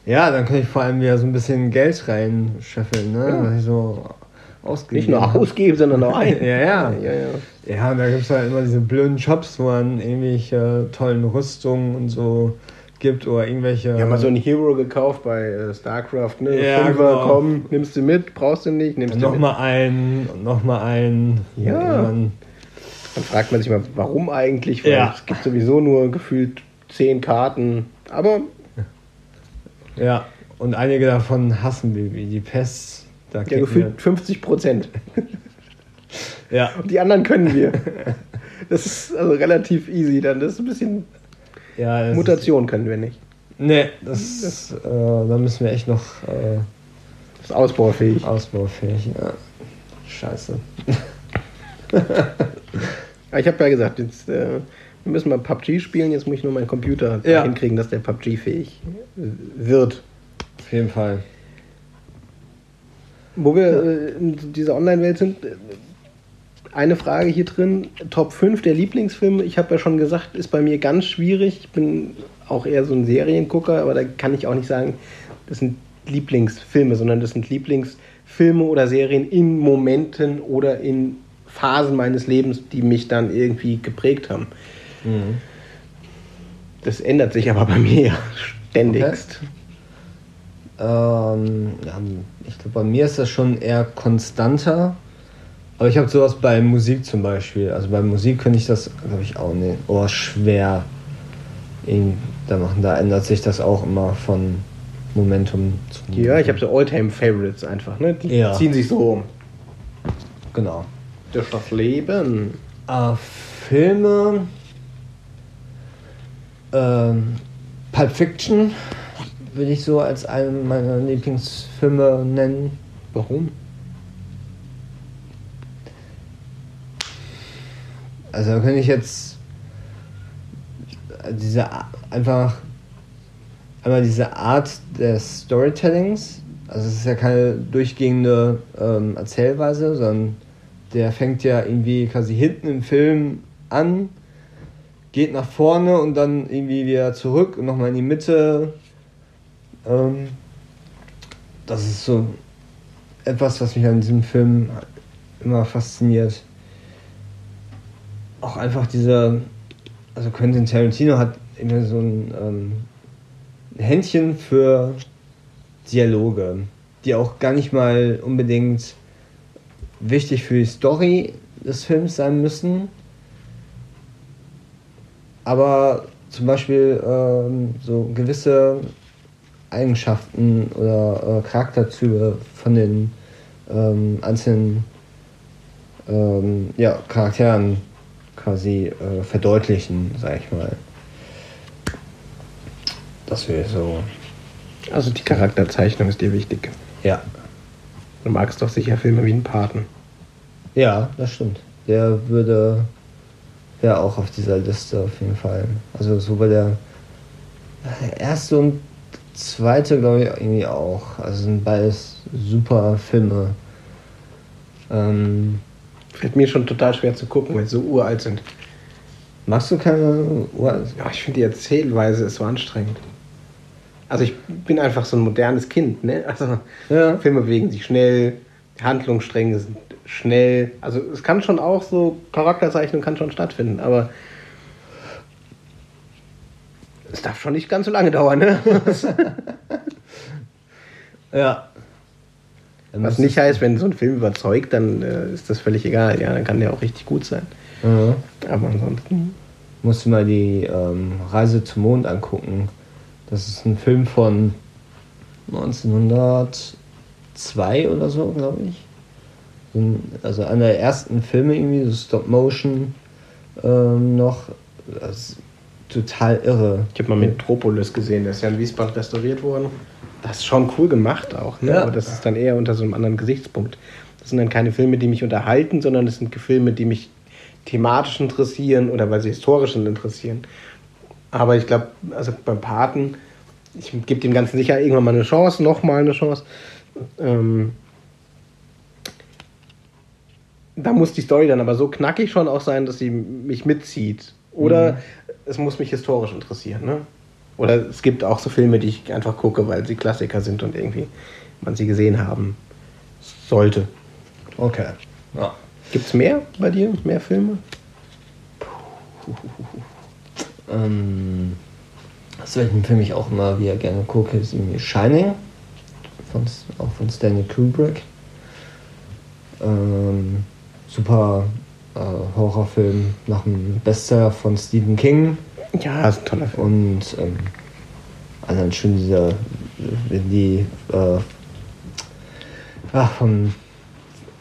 ja, dann kann ich vor allem wieder so ein bisschen Geld reinscheffeln, ne? Ja. So ausgebe. Nicht nur ausgeben, sondern auch ein. *laughs* Ja, ja. ja, ja. Ja, da gibt es halt immer diese blöden Shops, wo man irgendwelche tollen Rüstungen und so gibt oder irgendwelche. Wir haben mal so einen Hero gekauft bei äh, StarCraft, ne? Ja, Fünfer, genau. komm, nimmst du mit, brauchst du nicht, nimmst du mit. Nochmal einen und nochmal einen. Ja. Irgendwann- Dann fragt man sich mal, warum eigentlich? Weil Ja. es gibt sowieso nur gefühlt 10 Karten. Aber Ja, und einige davon hassen wir, wie die Pest. Da ja, gefühlt 50 Prozent. *laughs* Ja, Und die anderen können wir. Das ist also relativ easy dann. Das ist ein bisschen ja. das Mutation können wir nicht. Ist, nee, das, ist, äh, da müssen wir echt noch äh, Das ist ausbaufähig. ausbaufähig. Ja. Scheiße. Aber *laughs* ich habe ja gesagt, jetzt, äh, wir müssen mal PUBG spielen. Jetzt muss ich nur meinen Computer Ja. hinkriegen, dass der PUBG fähig äh, wird. Auf jeden Fall. Wo wir äh, in dieser Online-Welt sind, äh, eine Frage hier drin. Top 5 der Lieblingsfilme. Ich habe ja schon gesagt, ist bei mir ganz schwierig. Ich bin auch eher so ein Seriengucker, aber da kann ich auch nicht sagen, das sind Lieblingsfilme, sondern das sind Lieblingsfilme oder Serien in Momenten oder in Phasen meines Lebens, die mich dann irgendwie geprägt haben. Mhm. Das ändert sich aber bei mir ja *laughs* ständigst. Ähm, ja, ich glaube, bei mir ist das schon eher konstanter. Aber ich habe sowas bei Musik zum Beispiel. Also bei Musik könnte ich das, glaube ich, auch nicht. Oh, schwer. Da, machen, da ändert sich das auch immer von Momentum zu Ja, ich habe so Oldtime-Favorites einfach, ne? Die Ja. ziehen sich so um. Genau. Durch das Leben. Äh, Filme. Ähm, Pulp Fiction würde ich so als einen meiner Lieblingsfilme nennen. Warum? Also da könnte ich jetzt diese einfach einmal diese Art des Storytellings, also es ist ja keine durchgehende ähm, Erzählweise, sondern der fängt ja irgendwie quasi hinten im Film an, geht nach vorne und dann irgendwie wieder zurück und nochmal in die Mitte. Ähm, das ist so etwas, was mich an diesem Film immer fasziniert. Auch einfach diese, also Quentin Tarantino hat immer so ein ähm, Händchen für Dialoge, die auch gar nicht mal unbedingt wichtig für die Story des Films sein müssen, aber zum Beispiel ähm, so gewisse Eigenschaften oder äh, Charakterzüge von den ähm, einzelnen ähm, ja, Charakteren quasi äh, verdeutlichen, sag ich mal. Das wäre so. Also die Charakterzeichnung ist dir wichtig. Ja. Du magst doch sicher Filme wie einen Paten. Ja, das stimmt. Der würde wäre auch auf dieser Liste auf jeden Fall. Also so bei der, der erste und zweite glaube ich irgendwie auch. Also sind beides super Filme. Ähm, Fällt mir schon total schwer zu gucken, weil sie so uralt sind. magst du keine Ur Ja, ich finde die Erzählweise ist so anstrengend. Also ich bin einfach so ein modernes Kind, ne? Also Ja. Filme bewegen sich schnell, Handlungsstränge sind schnell. Also es kann schon auch so, Charakterzeichnung kann schon stattfinden, aber es darf schon nicht ganz so lange dauern, ne? *laughs* Ja. Was nicht heißt, wenn so ein Film überzeugt, dann äh, ist das völlig egal. Ja, dann kann der auch richtig gut sein. Ja. Aber ansonsten. Musst du mal die ähm, Reise zum Mond angucken. Das ist ein Film von 1902 oder so, glaube ich. Also einer der ersten Filme irgendwie, so Stop Motion ähm, noch. Das total irre. Ich habe mal Metropolis gesehen, der ist ja in Wiesbaden restauriert worden. Das ist schon cool gemacht auch, ne? Ja. aber das ist dann eher unter so einem anderen Gesichtspunkt. Das sind dann keine Filme, die mich unterhalten, sondern das sind Filme, die mich thematisch interessieren oder weil sie historisch interessieren. Aber ich glaube, also beim Paten, ich gebe dem Ganzen sicher irgendwann mal eine Chance, nochmal eine Chance. Ähm, da muss die Story dann aber so knackig schon auch sein, dass sie mich mitzieht. Oder mhm. Es muss mich historisch interessieren. Ne? Oder es gibt auch so Filme, die ich einfach gucke, weil sie Klassiker sind und irgendwie man sie gesehen haben sollte. Okay. Ja. Gibt es mehr bei dir? Mehr Filme? Ähm, aus welchen Film ich auch immer wieder gerne gucke, ist irgendwie Shining. Von, auch von Stanley Kubrick. Ähm, super äh, Horrorfilm nach einem Bestseller von Stephen King. Ja, ist ein toller Film. Und ähm, also dann schön dieser, wenn die äh, ach, vom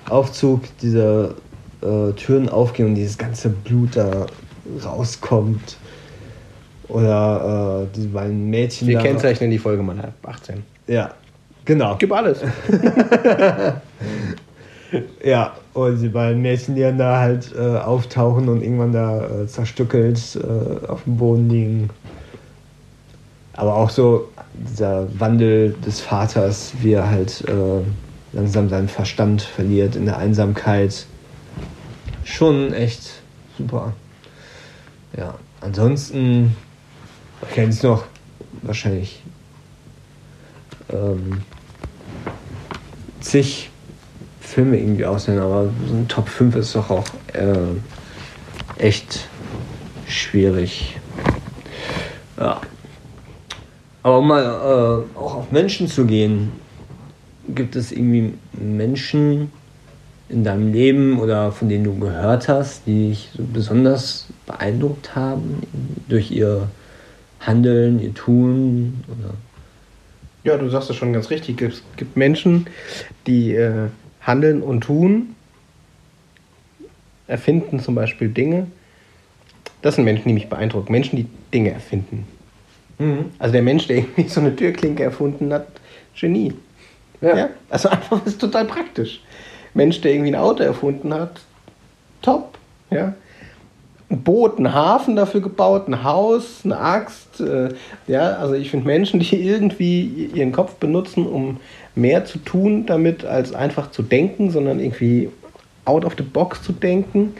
Aufzug diese äh, Türen aufgehen und dieses ganze Blut da rauskommt. Oder äh, die beiden Mädchen. Wir kennzeichnen die Folge mal ab 18. Ja, genau. Gib alles. *laughs* ja, und die beiden Mädchen, die dann da halt äh, auftauchen und irgendwann da äh, zerstückelt äh, auf dem Boden liegen. Aber auch so dieser Wandel des Vaters, wie er halt äh, langsam seinen Verstand verliert in der Einsamkeit. Schon echt super. Ja, ansonsten kennt es noch wahrscheinlich ähm, zig Filme irgendwie aussehen, aber so ein Top 5 ist doch auch äh, echt schwierig. Ja. Aber um mal äh, auch auf Menschen zu gehen, gibt es irgendwie Menschen in deinem Leben oder von denen du gehört hast, die dich so besonders beeindruckt haben durch ihr Handeln, ihr Tun? Oder? Ja, du sagst es schon ganz richtig. Es gibt Menschen, die äh, handeln und tun, erfinden zum Beispiel Dinge. Das sind Menschen, die mich beeindrucken. Menschen, die Dinge erfinden. Mhm. Also der Mensch, der irgendwie so eine Türklinke erfunden hat, Genie. Ja. ja. Also einfach ist total praktisch. Mensch, der irgendwie ein Auto erfunden hat, top. Ja. Ein Boot, ein Hafen dafür gebaut, ein Haus, eine Axt. Äh, ja, also ich finde Menschen, die irgendwie ihren Kopf benutzen, um mehr zu tun damit, als einfach zu denken, sondern irgendwie out of the box zu denken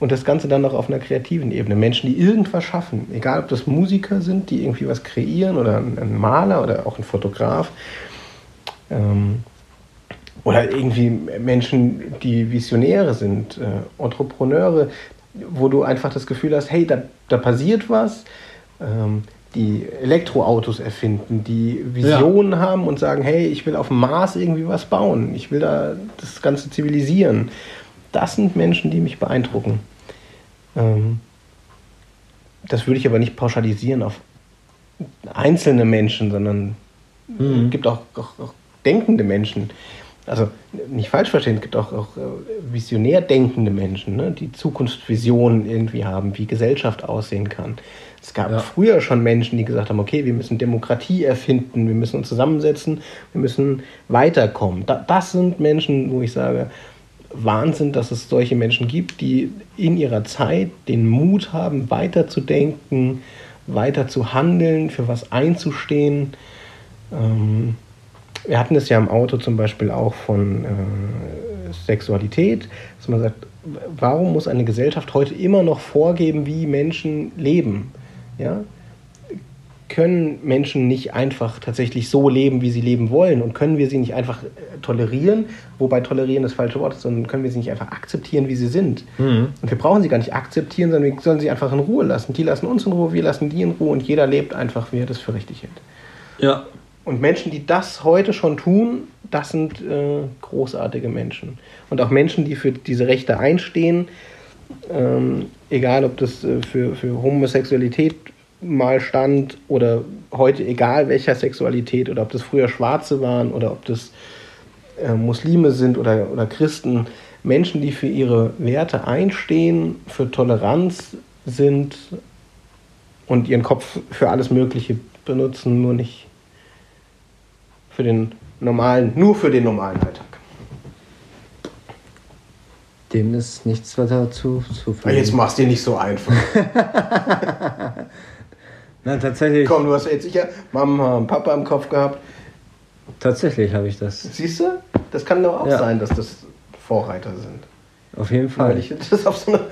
und das Ganze dann noch auf einer kreativen Ebene. Menschen, die irgendwas schaffen, egal ob das Musiker sind, die irgendwie was kreieren oder ein Maler oder auch ein Fotograf ähm, oder irgendwie Menschen, die Visionäre sind, äh, Entrepreneure, wo du einfach das Gefühl hast, hey, da, da passiert was. Ähm, die Elektroautos erfinden, die Visionen ja. haben und sagen, hey, ich will auf dem Mars irgendwie was bauen, ich will da das Ganze zivilisieren. Das sind Menschen, die mich beeindrucken. Ähm, das würde ich aber nicht pauschalisieren auf einzelne Menschen, sondern mhm. es gibt auch, auch, auch denkende Menschen. Also nicht falsch verstehen, es gibt auch, auch äh, visionär denkende Menschen, ne, die Zukunftsvisionen irgendwie haben, wie Gesellschaft aussehen kann. Es gab ja. früher schon Menschen, die gesagt haben, okay, wir müssen Demokratie erfinden, wir müssen uns zusammensetzen, wir müssen weiterkommen. das sind Menschen, wo ich sage, Wahnsinn, dass es solche Menschen gibt, die in ihrer Zeit den Mut haben, weiterzudenken, weiter zu handeln, für was einzustehen. Ähm, wir hatten es ja im Auto zum Beispiel auch von äh, Sexualität, dass man sagt, warum muss eine Gesellschaft heute immer noch vorgeben, wie Menschen leben? Ja? Können Menschen nicht einfach tatsächlich so leben, wie sie leben wollen? Und können wir sie nicht einfach äh, tolerieren? Wobei tolerieren das falsche Wort ist, sondern können wir sie nicht einfach akzeptieren, wie sie sind? Mhm. Und wir brauchen sie gar nicht akzeptieren, sondern wir sollen sie einfach in Ruhe lassen. Die lassen uns in Ruhe, wir lassen die in Ruhe und jeder lebt einfach, wie er das für richtig hält. Ja, und Menschen, die das heute schon tun, das sind äh, großartige Menschen. Und auch Menschen, die für diese Rechte einstehen, ähm, egal ob das äh, für, für Homosexualität mal stand oder heute egal welcher Sexualität oder ob das früher Schwarze waren oder ob das äh, Muslime sind oder, oder Christen, Menschen, die für ihre Werte einstehen, für Toleranz sind und ihren Kopf für alles Mögliche benutzen, nur nicht für den normalen, nur für den normalen Alltag. Dem ist nichts weiter zu, zu Jetzt machst du dir nicht so einfach. *laughs* Na, tatsächlich. Komm, du hast jetzt sicher Mama und Papa im Kopf gehabt. Tatsächlich habe ich das. Siehst du? Das kann doch auch ja. sein, dass das Vorreiter sind. Auf jeden Fall. Wenn ich das auf so einer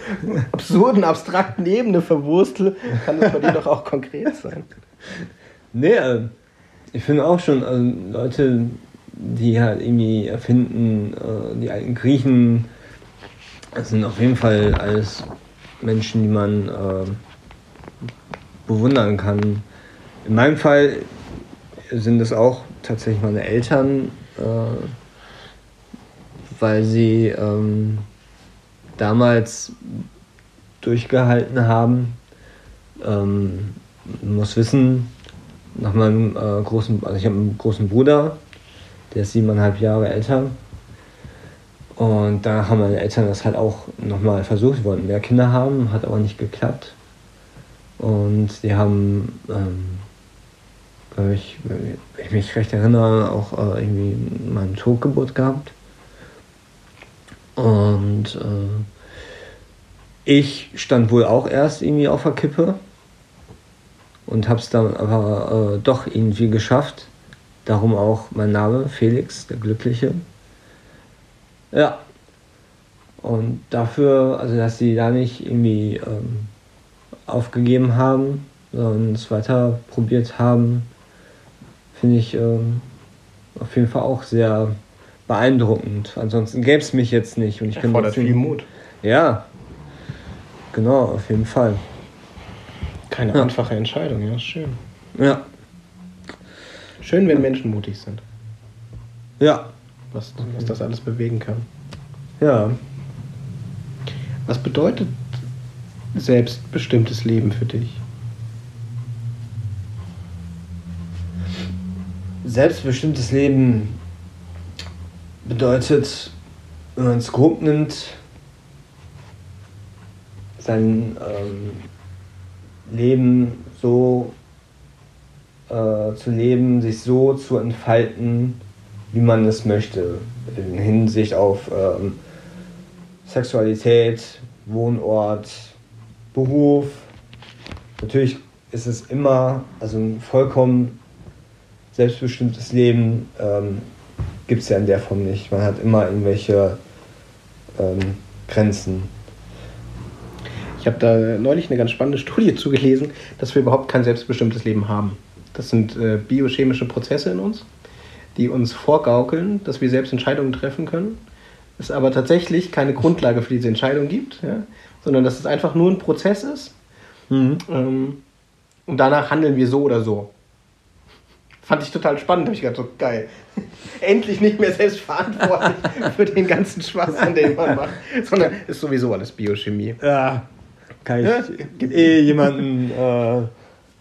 absurden, abstrakten Ebene verwurstel, kann das bei dir doch auch konkret sein. Nee, äh, ich finde auch schon, also Leute, die halt irgendwie erfinden, äh, die alten Griechen, das sind auf jeden Fall alles Menschen, die man bewundern kann. In meinem Fall sind es auch tatsächlich meine Eltern, äh, weil sie ähm, damals durchgehalten haben. Ähm, man muss wissen, nach meinem äh, großen, also ich habe einen großen Bruder, der ist siebeneinhalb Jahre älter. Und da haben meine Eltern das halt auch nochmal versucht, sie wollten mehr Kinder haben, hat aber nicht geklappt. Und die haben, ähm, wenn, ich, wenn ich mich recht erinnere, auch äh, irgendwie meine Totgeburt gehabt. Und äh, ich stand wohl auch erst irgendwie auf der Kippe und habe es dann aber äh, doch irgendwie geschafft. Darum auch mein Name, Felix, der Glückliche. Ja. Und dafür, also dass sie da nicht irgendwie ähm, aufgegeben haben, sondern es weiter probiert haben, finde ich ähm, auf jeden Fall auch sehr beeindruckend. Ansonsten gäbe es mich jetzt nicht. Und ich bin Erfordert viel Mut. Ja, genau, auf jeden Fall. Keine ja. einfache Entscheidung, ja, schön. Ja. Schön, wenn Menschen mutig sind. Ja. Was, was das alles bewegen kann. Ja. Was bedeutet selbstbestimmtes Leben für dich? Selbstbestimmtes Leben bedeutet, wenn man es grob nimmt, sein ähm, Leben so äh, zu leben, sich so zu entfalten, wie man es möchte. In Hinsicht auf ähm, Sexualität, Wohnort, Beruf. Natürlich ist es immer, also ein vollkommen selbstbestimmtes Leben ähm, gibt es ja in der Form nicht. Man hat immer irgendwelche ähm, Grenzen. Ich habe da neulich eine ganz spannende Studie zugelesen, dass wir überhaupt kein selbstbestimmtes Leben haben. Das sind äh, biochemische Prozesse in uns, die uns vorgaukeln, dass wir selbst Entscheidungen treffen können. Es aber tatsächlich keine Grundlage für diese Entscheidung gibt, ja? Sondern dass es einfach nur ein Prozess ist. Mhm. Ähm, und danach handeln wir so oder so. Fand ich total spannend, habe ich gedacht, so geil. *laughs* Endlich nicht mehr selbst verantwortlich *laughs* für den ganzen Schwachsinn, den man macht, sondern ist sowieso alles Biochemie. Ja, kann ich ja? eh jemanden äh,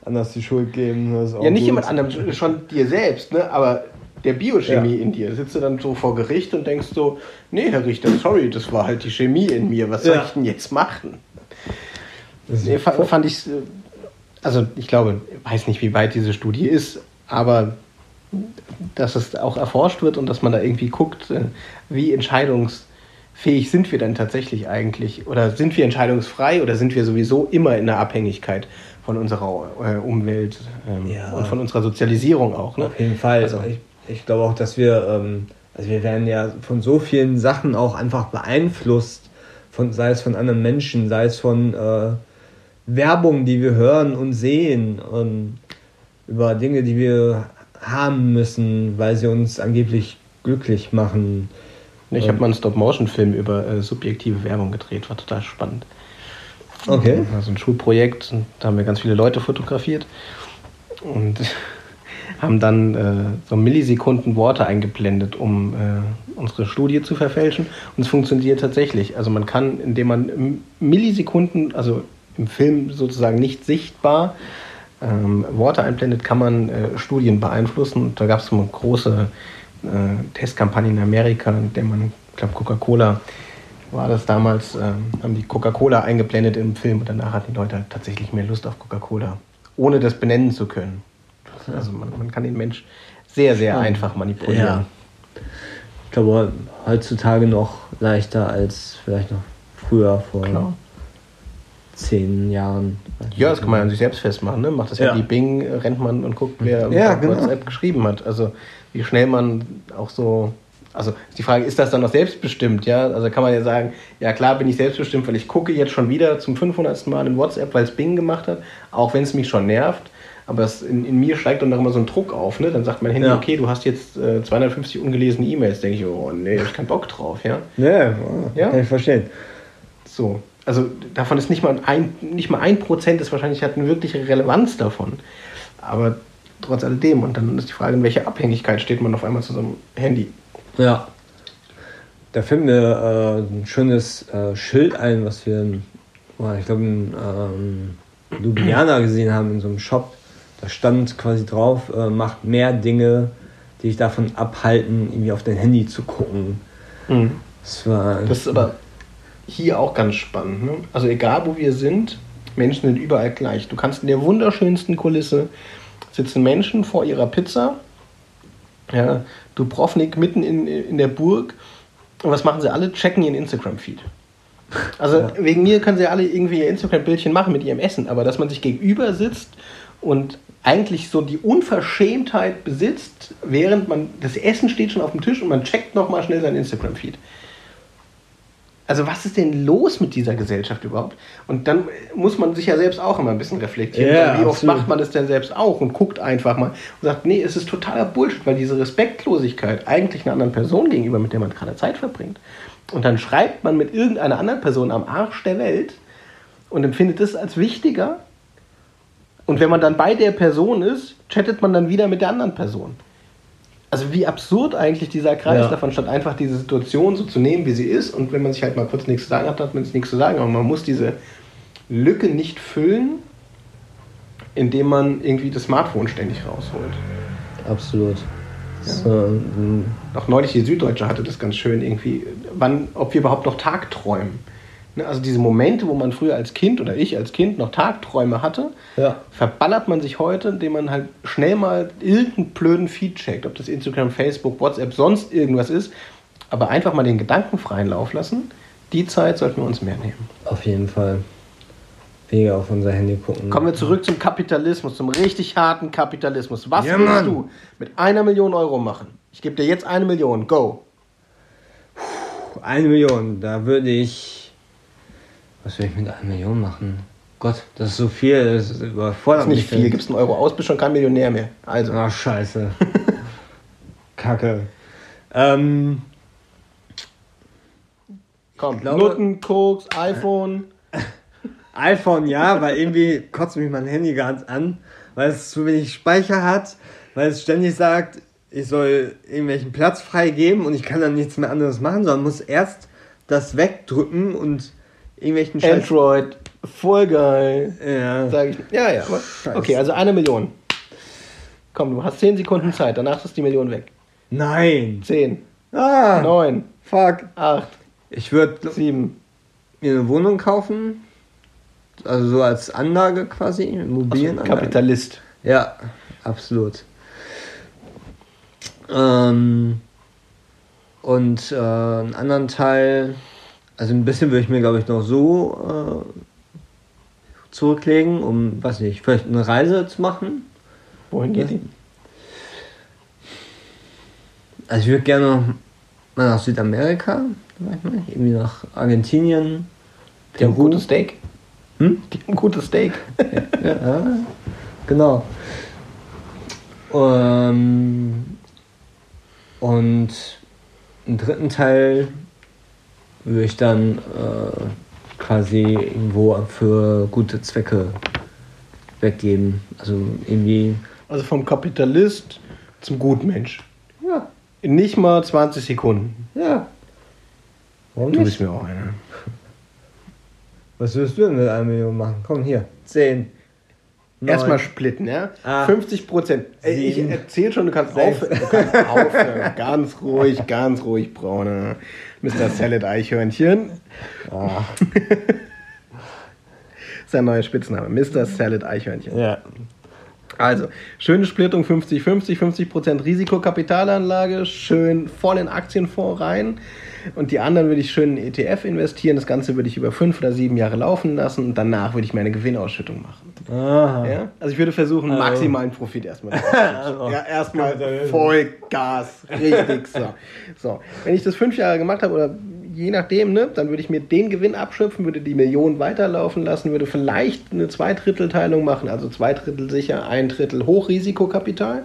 anders die Schuld geben. ja, nicht gut. jemand anderem, schon dir selbst, ne? aber der Biochemie ja. in dir. Sitzt du dann so vor Gericht und denkst so, nee, Herr Richter, sorry, das war halt die Chemie in mir, was soll ich denn jetzt machen? Nee, fand ich, also ich glaube, weiß nicht, wie weit diese Studie ist, aber dass es auch erforscht wird und dass man da irgendwie guckt, äh, wie entscheidungsfähig sind wir denn tatsächlich eigentlich? Oder sind wir entscheidungsfrei oder sind wir sowieso immer in der Abhängigkeit von unserer äh, Umwelt ähm, ja. und von unserer Sozialisierung auch? Ne? Auf jeden Fall. Also, ich, ich glaube auch, dass wir, ähm, also wir werden ja von so vielen Sachen auch einfach beeinflusst, von, sei es von anderen Menschen, sei es von äh, Werbung, die wir hören und sehen. Und über Dinge, die wir haben müssen, weil sie uns angeblich glücklich machen. Ich habe mal einen Stop-Motion-Film über äh, subjektive Werbung gedreht, war total spannend. Okay. Also ein Schulprojekt, da haben wir ganz viele Leute fotografiert und haben dann äh, so Millisekunden Worte eingeblendet, um äh, unsere Studie zu verfälschen. Und es funktioniert tatsächlich. Also man kann, indem man Millisekunden, also im Film sozusagen nicht sichtbar, ähm, Worte einblendet, kann man äh, Studien beeinflussen. Und da gab es eine große äh, Testkampagne in Amerika, in der man, ich glaube, Coca-Cola war das damals, äh, haben die Coca-Cola eingeblendet im Film und danach hatten die Leute halt tatsächlich mehr Lust auf Coca-Cola, ohne das benennen zu können. Also man, man kann den Mensch sehr, sehr einfach manipulieren. Ja. glaube, heutzutage noch leichter als vielleicht noch früher vor Klar. zehn Jahren. Ja, das kann man an sich selbst festmachen. Ne? Macht das ja Ja. die Bing, rennt man und guckt, wer Ja, genau. WhatsApp geschrieben hat. Also wie schnell man auch so. Also die Frage, ist das dann noch selbstbestimmt? Ja, also kann man ja sagen, ja klar bin ich selbstbestimmt, weil ich gucke jetzt schon wieder zum 500. Mal in WhatsApp, weil es Bing gemacht hat, auch wenn es mich schon nervt. Aber es in, in mir steigt dann noch immer so ein Druck auf. Ne? Dann sagt mein Handy, Ja. okay, du hast jetzt äh, 250 ungelesene E-Mails. Denke ich, oh nee, hab ich keinen Bock drauf. Ja, Ja, Ja. kann ich verstehen. so. Also davon ist nicht mal ein, nicht mal ein Prozent ist wahrscheinlich hat eine wirkliche Relevanz davon. Aber trotz alledem. Und dann ist die Frage, in welcher Abhängigkeit steht man auf einmal zu so einem Handy. Ja. Da fällt mir äh, ein schönes äh, Schild ein, was wir, in- oh, ich glaube, in ähm, Ljubljana gesehen haben, in so einem Shop. Da stand quasi drauf, äh, macht mehr Dinge, die dich davon abhalten, irgendwie auf dein Handy zu gucken. Das war. Das ist aber hier auch ganz spannend. Ne? Also egal, wo wir sind, Menschen sind überall gleich. Du kannst in der wunderschönsten Kulisse sitzen Menschen vor ihrer Pizza. Ja, Dubrovnik mitten in, in der Burg. Und was machen sie alle? Checken ihren Instagram-Feed. Also Ja. wegen mir können sie alle irgendwie ihr Instagram-Bildchen machen mit ihrem Essen, aber dass man sich gegenüber sitzt und eigentlich so die Unverschämtheit besitzt, während man das Essen steht schon auf dem Tisch und man checkt nochmal schnell sein Instagram-Feed. Also was ist denn los mit dieser Gesellschaft überhaupt? Und dann muss man sich ja selbst auch immer ein bisschen reflektieren. Ja, Wie oft macht man das denn selbst auch und guckt einfach mal und sagt, nee, es ist totaler Bullshit, weil diese Respektlosigkeit eigentlich einer anderen Person gegenüber, mit der man gerade Zeit verbringt. Und dann schreibt man mit irgendeiner anderen Person am Arsch der Welt und empfindet das als wichtiger. Und wenn man dann bei der Person ist, chattet man dann wieder mit der anderen Person. Also wie absurd eigentlich dieser Kreis Ja. davon, statt einfach diese Situation so zu nehmen, wie sie ist. Und wenn man sich halt mal kurz nichts zu sagen hat, hat man sich nichts zu sagen. Aber man muss diese Lücke nicht füllen, indem man irgendwie das Smartphone ständig rausholt. Absolut. So, ähm, Auch neulich die Süddeutsche hatte das ganz schön irgendwie, wann, ob wir überhaupt noch Tagträumen. Ne, Also diese Momente, wo man früher als Kind oder ich als Kind noch Tagträume hatte, ja. verballert man sich heute, indem man halt schnell mal irgendeinen blöden Feed checkt, ob das Instagram, Facebook, WhatsApp, sonst irgendwas ist, aber einfach mal den Gedanken freien Lauf lassen. Die Zeit sollten wir uns mehr nehmen. Auf jeden Fall. Weniger auf unser Handy gucken. Kommen wir zurück zum Kapitalismus, zum richtig harten Kapitalismus. Was Ja, willst Mann. du mit einer Million Euro machen? Ich gebe dir jetzt eine Million. Go. Eine Million, da würde ich. Was würde ich mit einer Million machen? Gott, das ist so viel, das Das überfordert ist nicht viel. Gibst einen Euro aus, bist schon kein Millionär mehr. Also, Ach, scheiße. *laughs* Kacke. Ähm, komm. glaube- Nutten, Koks, iPhone. *laughs* iPhone ja, weil irgendwie kotzt mich mein Handy ganz an, weil es zu wenig Speicher hat, weil es ständig sagt, ich soll irgendwelchen Platz freigeben und ich kann dann nichts mehr anderes machen, sondern muss erst das wegdrücken und irgendwelchen Scheiß. Android. Voll geil. Ja. Sag ich. Ja, ja. Aber, okay, also eine Million. Komm, du hast 10 Sekunden Zeit. Danach ist die Million weg. Nein. 10, Ah, 9, fuck. 8, Ich würde 7. mir eine Wohnung kaufen, also so als Anlage quasi, Immobilienanlage. Kapitalist. Ja, absolut. Ähm, und äh, einen anderen Teil, also ein bisschen würde ich mir, glaube ich, noch so äh, zurücklegen, um, weiß nicht, vielleicht eine Reise zu machen. Wohin geht die? Also ich würde gerne mal nach Südamerika, irgendwie nach Argentinien. Die haben Peru. gutes Steak. Hm? Die haben gutes Steak. Ja, genau. Ähm, und einen dritten Teil würde ich dann äh, quasi irgendwo für gute Zwecke weggeben. Also irgendwie. Also vom Kapitalist zum Gutmensch. Ja, In nicht mal 20 Sekunden. ja. Warum Du nicht? bist mir auch einer. *laughs* Was würdest du denn mit einer Million machen? Komm hier, 10. Erstmal splitten, ja? Acht, 50 Prozent. Ich erzähl schon, du kannst aufhören. Du kannst aufhören. ganz ruhig, ganz ruhig, Braune. Mr. Salad Eichhörnchen. Ah, Sein neuer Spitzname. Mr. Salad Eichhörnchen. ja. Also, schöne Splittung 50-50, 50%, Risikokapitalanlage, schön voll in Aktienfonds rein. Und die anderen würde ich schön in ETF investieren. Das Ganze würde ich über fünf oder sieben Jahre laufen lassen und danach würde ich meine Gewinnausschüttung machen. Aha. Ja? Also ich würde versuchen, Also- maximalen Profit erstmal. *laughs* Also. ja, erstmal voll Gas, richtig so. so. Wenn ich das fünf Jahre gemacht habe oder je nachdem, ne, dann würde ich mir den Gewinn abschöpfen, würde die Million weiterlaufen lassen, würde vielleicht eine Zweidrittelteilung machen, also zwei Drittel sicher, ein Drittel Hochrisikokapital.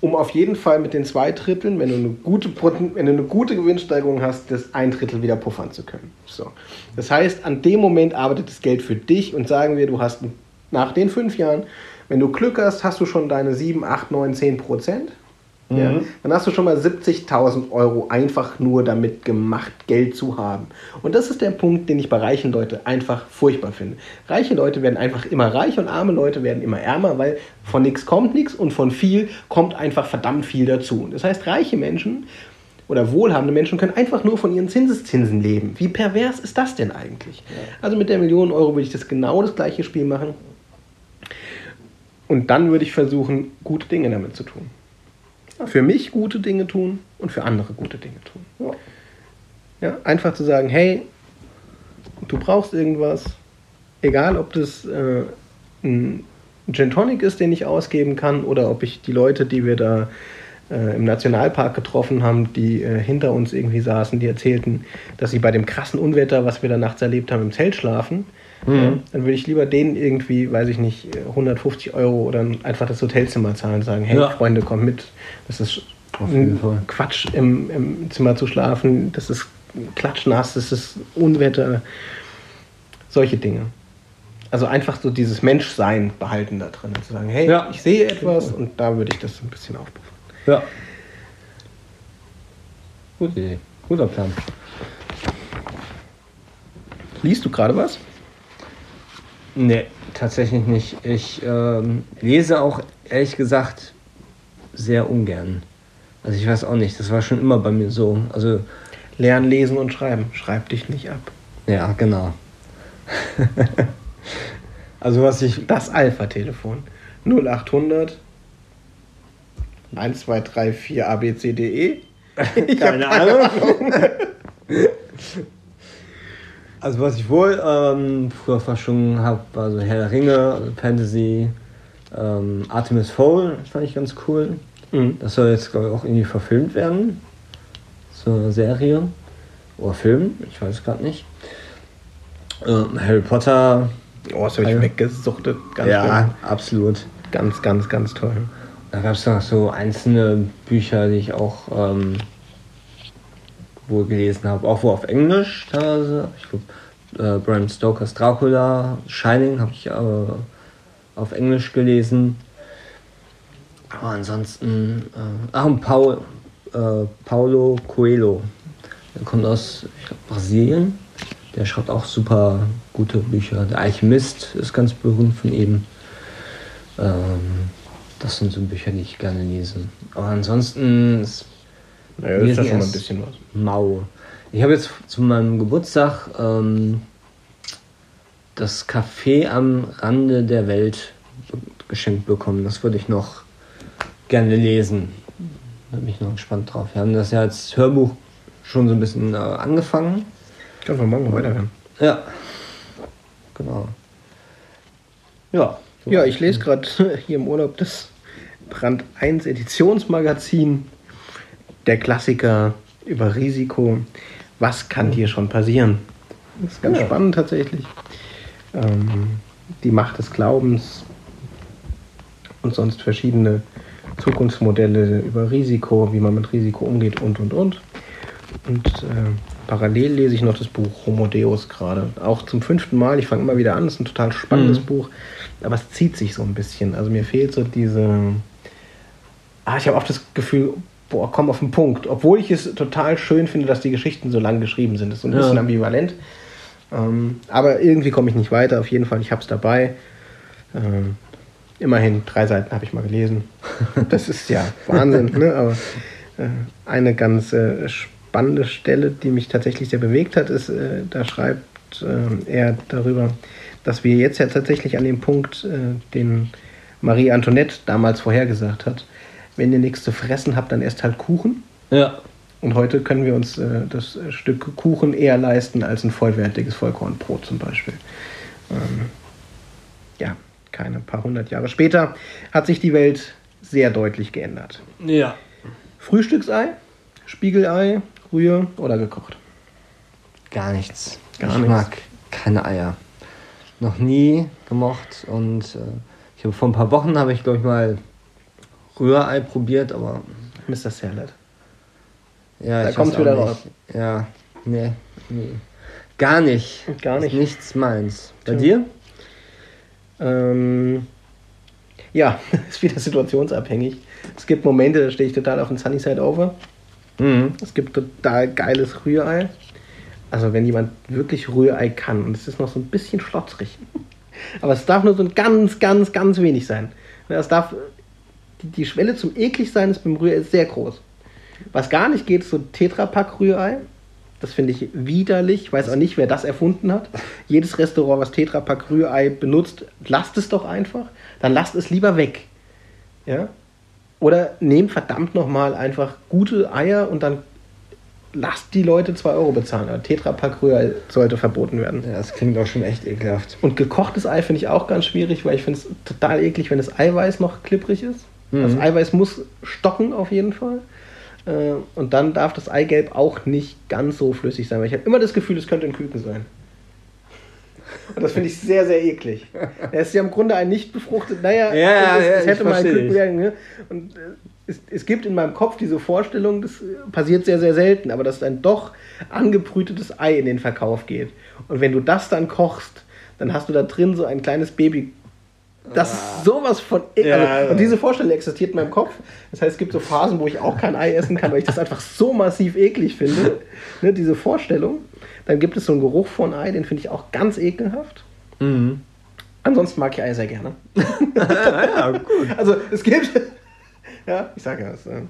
Um auf jeden Fall mit den zwei Dritteln, wenn du eine gute, wenn du eine gute Gewinnsteigerung hast, das ein Drittel wieder puffern zu können. So. Das heißt, an dem Moment arbeitet das Geld für dich und sagen wir, du hast nach den fünf Jahren, wenn du Glück hast, hast du schon deine 7, 8, 9, 10 Prozent. Ja, dann hast du schon mal 70.000 Euro einfach nur damit gemacht, Geld zu haben. Und das ist der Punkt, den ich bei reichen Leuten einfach furchtbar finde. Reiche Leute werden einfach immer reich und arme Leute werden immer ärmer, weil von nichts kommt nichts und von viel kommt einfach verdammt viel dazu. Das heißt, reiche Menschen oder wohlhabende Menschen können einfach nur von ihren Zinseszinsen leben. Wie pervers ist das denn eigentlich? Also mit der Million Euro würde ich das genau das gleiche Spiel machen. Und dann würde ich versuchen, gute Dinge damit zu tun. Für mich gute Dinge tun und für andere gute Dinge tun. Ja, einfach zu sagen, hey, du brauchst irgendwas, egal ob das äh, ein Gin Tonic ist, den ich ausgeben kann, oder ob ich die Leute, die wir da äh, im Nationalpark getroffen haben, die äh, hinter uns irgendwie saßen, die erzählten, dass sie bei dem krassen Unwetter, was wir da nachts erlebt haben, im Zelt schlafen. Ja, dann würde ich lieber denen irgendwie, weiß ich nicht, 150 Euro oder einfach das Hotelzimmer zahlen und sagen, hey Ja. Freunde, kommt mit. Das ist. Quatsch, im, im Zimmer zu schlafen. Das ist klatschnass, das ist Unwetter. Solche Dinge. Also einfach so dieses Menschsein behalten da drin. Zu sagen, hey, Ja. ich sehe etwas und da würde ich das ein bisschen aufbauen. Ja. Gute Idee. Guter Plan. Liest du gerade was? Nee, tatsächlich nicht. Ich ähm, lese auch ehrlich gesagt sehr ungern. Also ich weiß auch nicht, das war schon immer bei mir so. Also, Lernen, lesen und schreiben. Schreib dich nicht ab. ja, genau. *laughs* also was ich. Das Alpha-Telefon. 0800 1234 abcde. Ich hab Keine Ahnung. *laughs* Also was ich wohl ähm, früher verschlungen habe, war so Herr der Ringe, Fantasy, ähm, Artemis Fowl, das fand ich ganz cool. Mhm. Das soll jetzt, glaube ich, auch irgendwie verfilmt werden. So eine Serie. Oder Film, ich weiß es gerade nicht. Ähm, Harry Potter. Oh, das habe ich weggesuchtet. Ganz, ja, absolut. ganz, ganz, ganz toll. Da gab es noch so einzelne Bücher, die ich auch ähm, wohl gelesen habe. Auch wohl auf Englisch teilweise. Ich glaube, äh, Bram Stokers Dracula, Shining habe ich äh, auf Englisch gelesen. Aber ansonsten, äh, ach, und Paul, äh, Paulo Coelho. Der kommt aus glaub, Brasilien. Der schreibt auch super gute Bücher. Der Alchemist ist ganz berühmt von ihm. Ähm, das sind so Bücher, die ich gerne lese. Aber ansonsten ist Naja, das ist ja schon mal ein bisschen was. mau. Ich habe jetzt zu meinem Geburtstag ähm, das Café am Rande der Welt geschenkt bekommen. Das würde ich noch gerne lesen. Da bin ich noch gespannt drauf. Wir haben das ja als Hörbuch schon so ein bisschen äh, angefangen. Können wir morgen weiterhören. Ja. Genau. Ja. so. Ja, ich lese gerade *laughs* hier im Urlaub das Brand 1 Editionsmagazin. Der Klassiker über Risiko. Was kann dir schon passieren? Das ist ganz Ja. spannend tatsächlich. Ähm, die Macht des Glaubens und sonst verschiedene Zukunftsmodelle über Risiko, wie man mit Risiko umgeht und und und. Und äh, parallel lese ich noch das Buch Homo Deus gerade. Auch zum fünften Mal. Ich fange immer wieder an. Es ist ein total spannendes Mhm. Buch. Aber es zieht sich so ein bisschen. Also mir fehlt so diese. Ah, ich habe oft das Gefühl, boah, komm auf den Punkt. Obwohl ich es total schön finde, dass die Geschichten so lang geschrieben sind. Das ist so ein Ja. bisschen ambivalent. Ähm, aber irgendwie komme ich nicht weiter. Auf jeden Fall, ich habe es dabei. Ähm, immerhin drei Seiten habe ich mal gelesen. *laughs* Das ist ja Wahnsinn. ne? Aber äh, eine ganz äh, spannende Stelle, die mich tatsächlich sehr bewegt hat, ist, äh, da schreibt äh, er darüber, dass wir jetzt ja tatsächlich an dem Punkt, äh, den Marie Antoinette damals vorhergesagt hat. Wenn ihr nichts zu fressen habt, dann esst halt Kuchen. Ja. Und heute können wir uns äh, das Stück Kuchen eher leisten als ein vollwertiges Vollkornbrot zum Beispiel. Ähm, ja, keine paar hundert Jahre später hat sich die Welt sehr deutlich geändert. Ja. Frühstücksei, Spiegelei, Rühe oder gekocht? Gar nichts. Gar ich nichts. mag keine Eier. Noch nie gemocht und äh, ich habe vor ein paar Wochen habe ich glaube ich mal Rührei probiert, aber Mr. Salad. ja, Da auch wieder nicht. raus. Ja, nee, nee. Gar nicht. Gar nicht. Ist nichts meins. Bei Tja. dir? Ähm, ja, *laughs* ist wieder situationsabhängig. Es gibt Momente, da stehe ich total auf den Sunny Side Over. Mhm. Es gibt total geiles Rührei. Also wenn jemand wirklich Rührei kann und es ist noch so ein bisschen schlotzrig. *laughs* Aber es darf nur so ein ganz, ganz, ganz wenig sein. Es darf, die, die Schwelle zum eklig sein ist beim Rührei sehr groß. Was gar nicht geht, ist so Tetrapack Rührei. Das finde ich widerlich. Ich weiß auch nicht, wer das erfunden hat. Jedes Restaurant, was Tetrapack Rührei benutzt, lasst es doch einfach. Dann lasst es lieber weg. Ja? Oder nehmt verdammt nochmal einfach gute Eier und dann lasst die Leute 2 Euro bezahlen. Aber Tetrapack Rührei sollte verboten werden. Ja, das klingt auch schon echt ekelhaft. Und gekochtes Ei finde ich auch ganz schwierig, weil ich finde es total eklig, wenn das Eiweiß noch klipprig ist. Mhm. Das Eiweiß muss stocken auf jeden Fall. Äh, Und dann darf das Eigelb auch nicht ganz so flüssig sein, weil ich habe immer das Gefühl, es könnte ein Küken sein. Und das finde ich sehr, sehr eklig. *laughs* Er ist ja im Grunde ein nicht befruchtet, naja, Ja, es, ja, es hätte mal ein Küken werden. Ne? Und äh, es, es gibt in meinem Kopf diese Vorstellung, das äh, passiert sehr, sehr selten, aber dass ein doch angebrütetes Ei in den Verkauf geht. Und wenn du das dann kochst, dann hast du da drin so ein kleines Baby. Das ist sowas von ekel. Ja, also, und diese Vorstellung existiert in meinem Kopf. Das heißt, es gibt so Phasen, wo ich auch kein Ei essen kann, weil ich das einfach so massiv eklig finde. *laughs* Ne, diese Vorstellung. Dann gibt es so einen Geruch von Ei, den finde ich auch ganz ekelhaft. Mhm. Ansonsten mag ich Ei sehr gerne. *laughs* ja, gut. Also es gibt, *laughs* ja, ich sage ja, es, äh,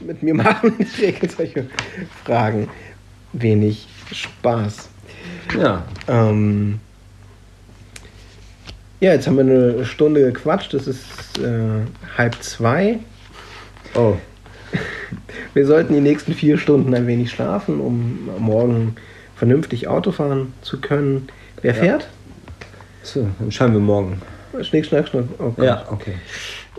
mit mir machen der Regel solche Fragen wenig Spaß. Ja. Ähm, ja, jetzt haben wir eine Stunde gequatscht. Es ist äh, halb zwei. Oh. *laughs* Wir sollten die nächsten vier Stunden ein wenig schlafen, um morgen vernünftig Auto fahren zu können. Wer fährt? So, dann schauen wir morgen. Schnick, schnack, schnuck. Oh. Ja, okay.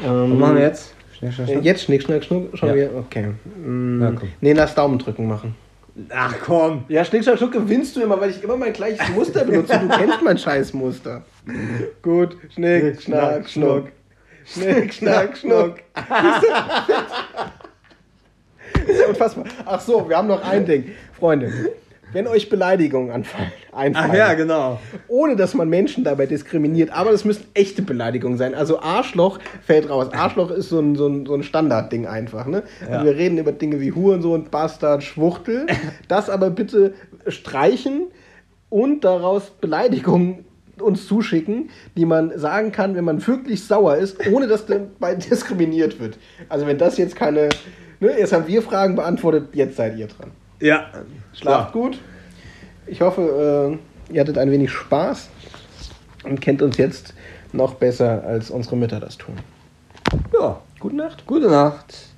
Ähm, Was machen wir jetzt? Schnell, äh, schnell. Jetzt Schnick, schnack, schnuck. Schauen Ja. wir. Okay. Mm, Ja, komm. nee, lass Daumen drücken machen. Ach komm. Ja, Schnick, schnack, schnuck gewinnst du immer, weil ich immer mein gleiches Muster benutze. Du kennst mein scheiß Muster. Gut. Schnick, schnack, schnuck. Schnick, schnack, *laughs* schnuck. Das ist ja unfassbar. Ach so, wir haben noch ein Ding. Freunde, wenn euch Beleidigungen anfallen, einfallen, Ach ja, genau. ohne dass man Menschen dabei diskriminiert, aber das müssen echte Beleidigungen sein. Also Arschloch fällt raus. Arschloch ist so ein, so ein, so ein Standardding einfach. Ne? Ja. Und wir reden über Dinge wie Hurensohn, Bastard, Schwuchtel. *laughs* Das aber bitte streichen und daraus Beleidigungen uns zuschicken, die man sagen kann, wenn man wirklich sauer ist, ohne dass dabei *laughs* diskriminiert wird. Also wenn das jetzt keine... Ne, jetzt haben wir Fragen beantwortet, jetzt seid ihr dran. Ja. Schlaft gut. Ich hoffe, äh, ihr hattet ein wenig Spaß und kennt uns jetzt noch besser, als unsere Mütter das tun. Ja. Gute Nacht. Gute Nacht.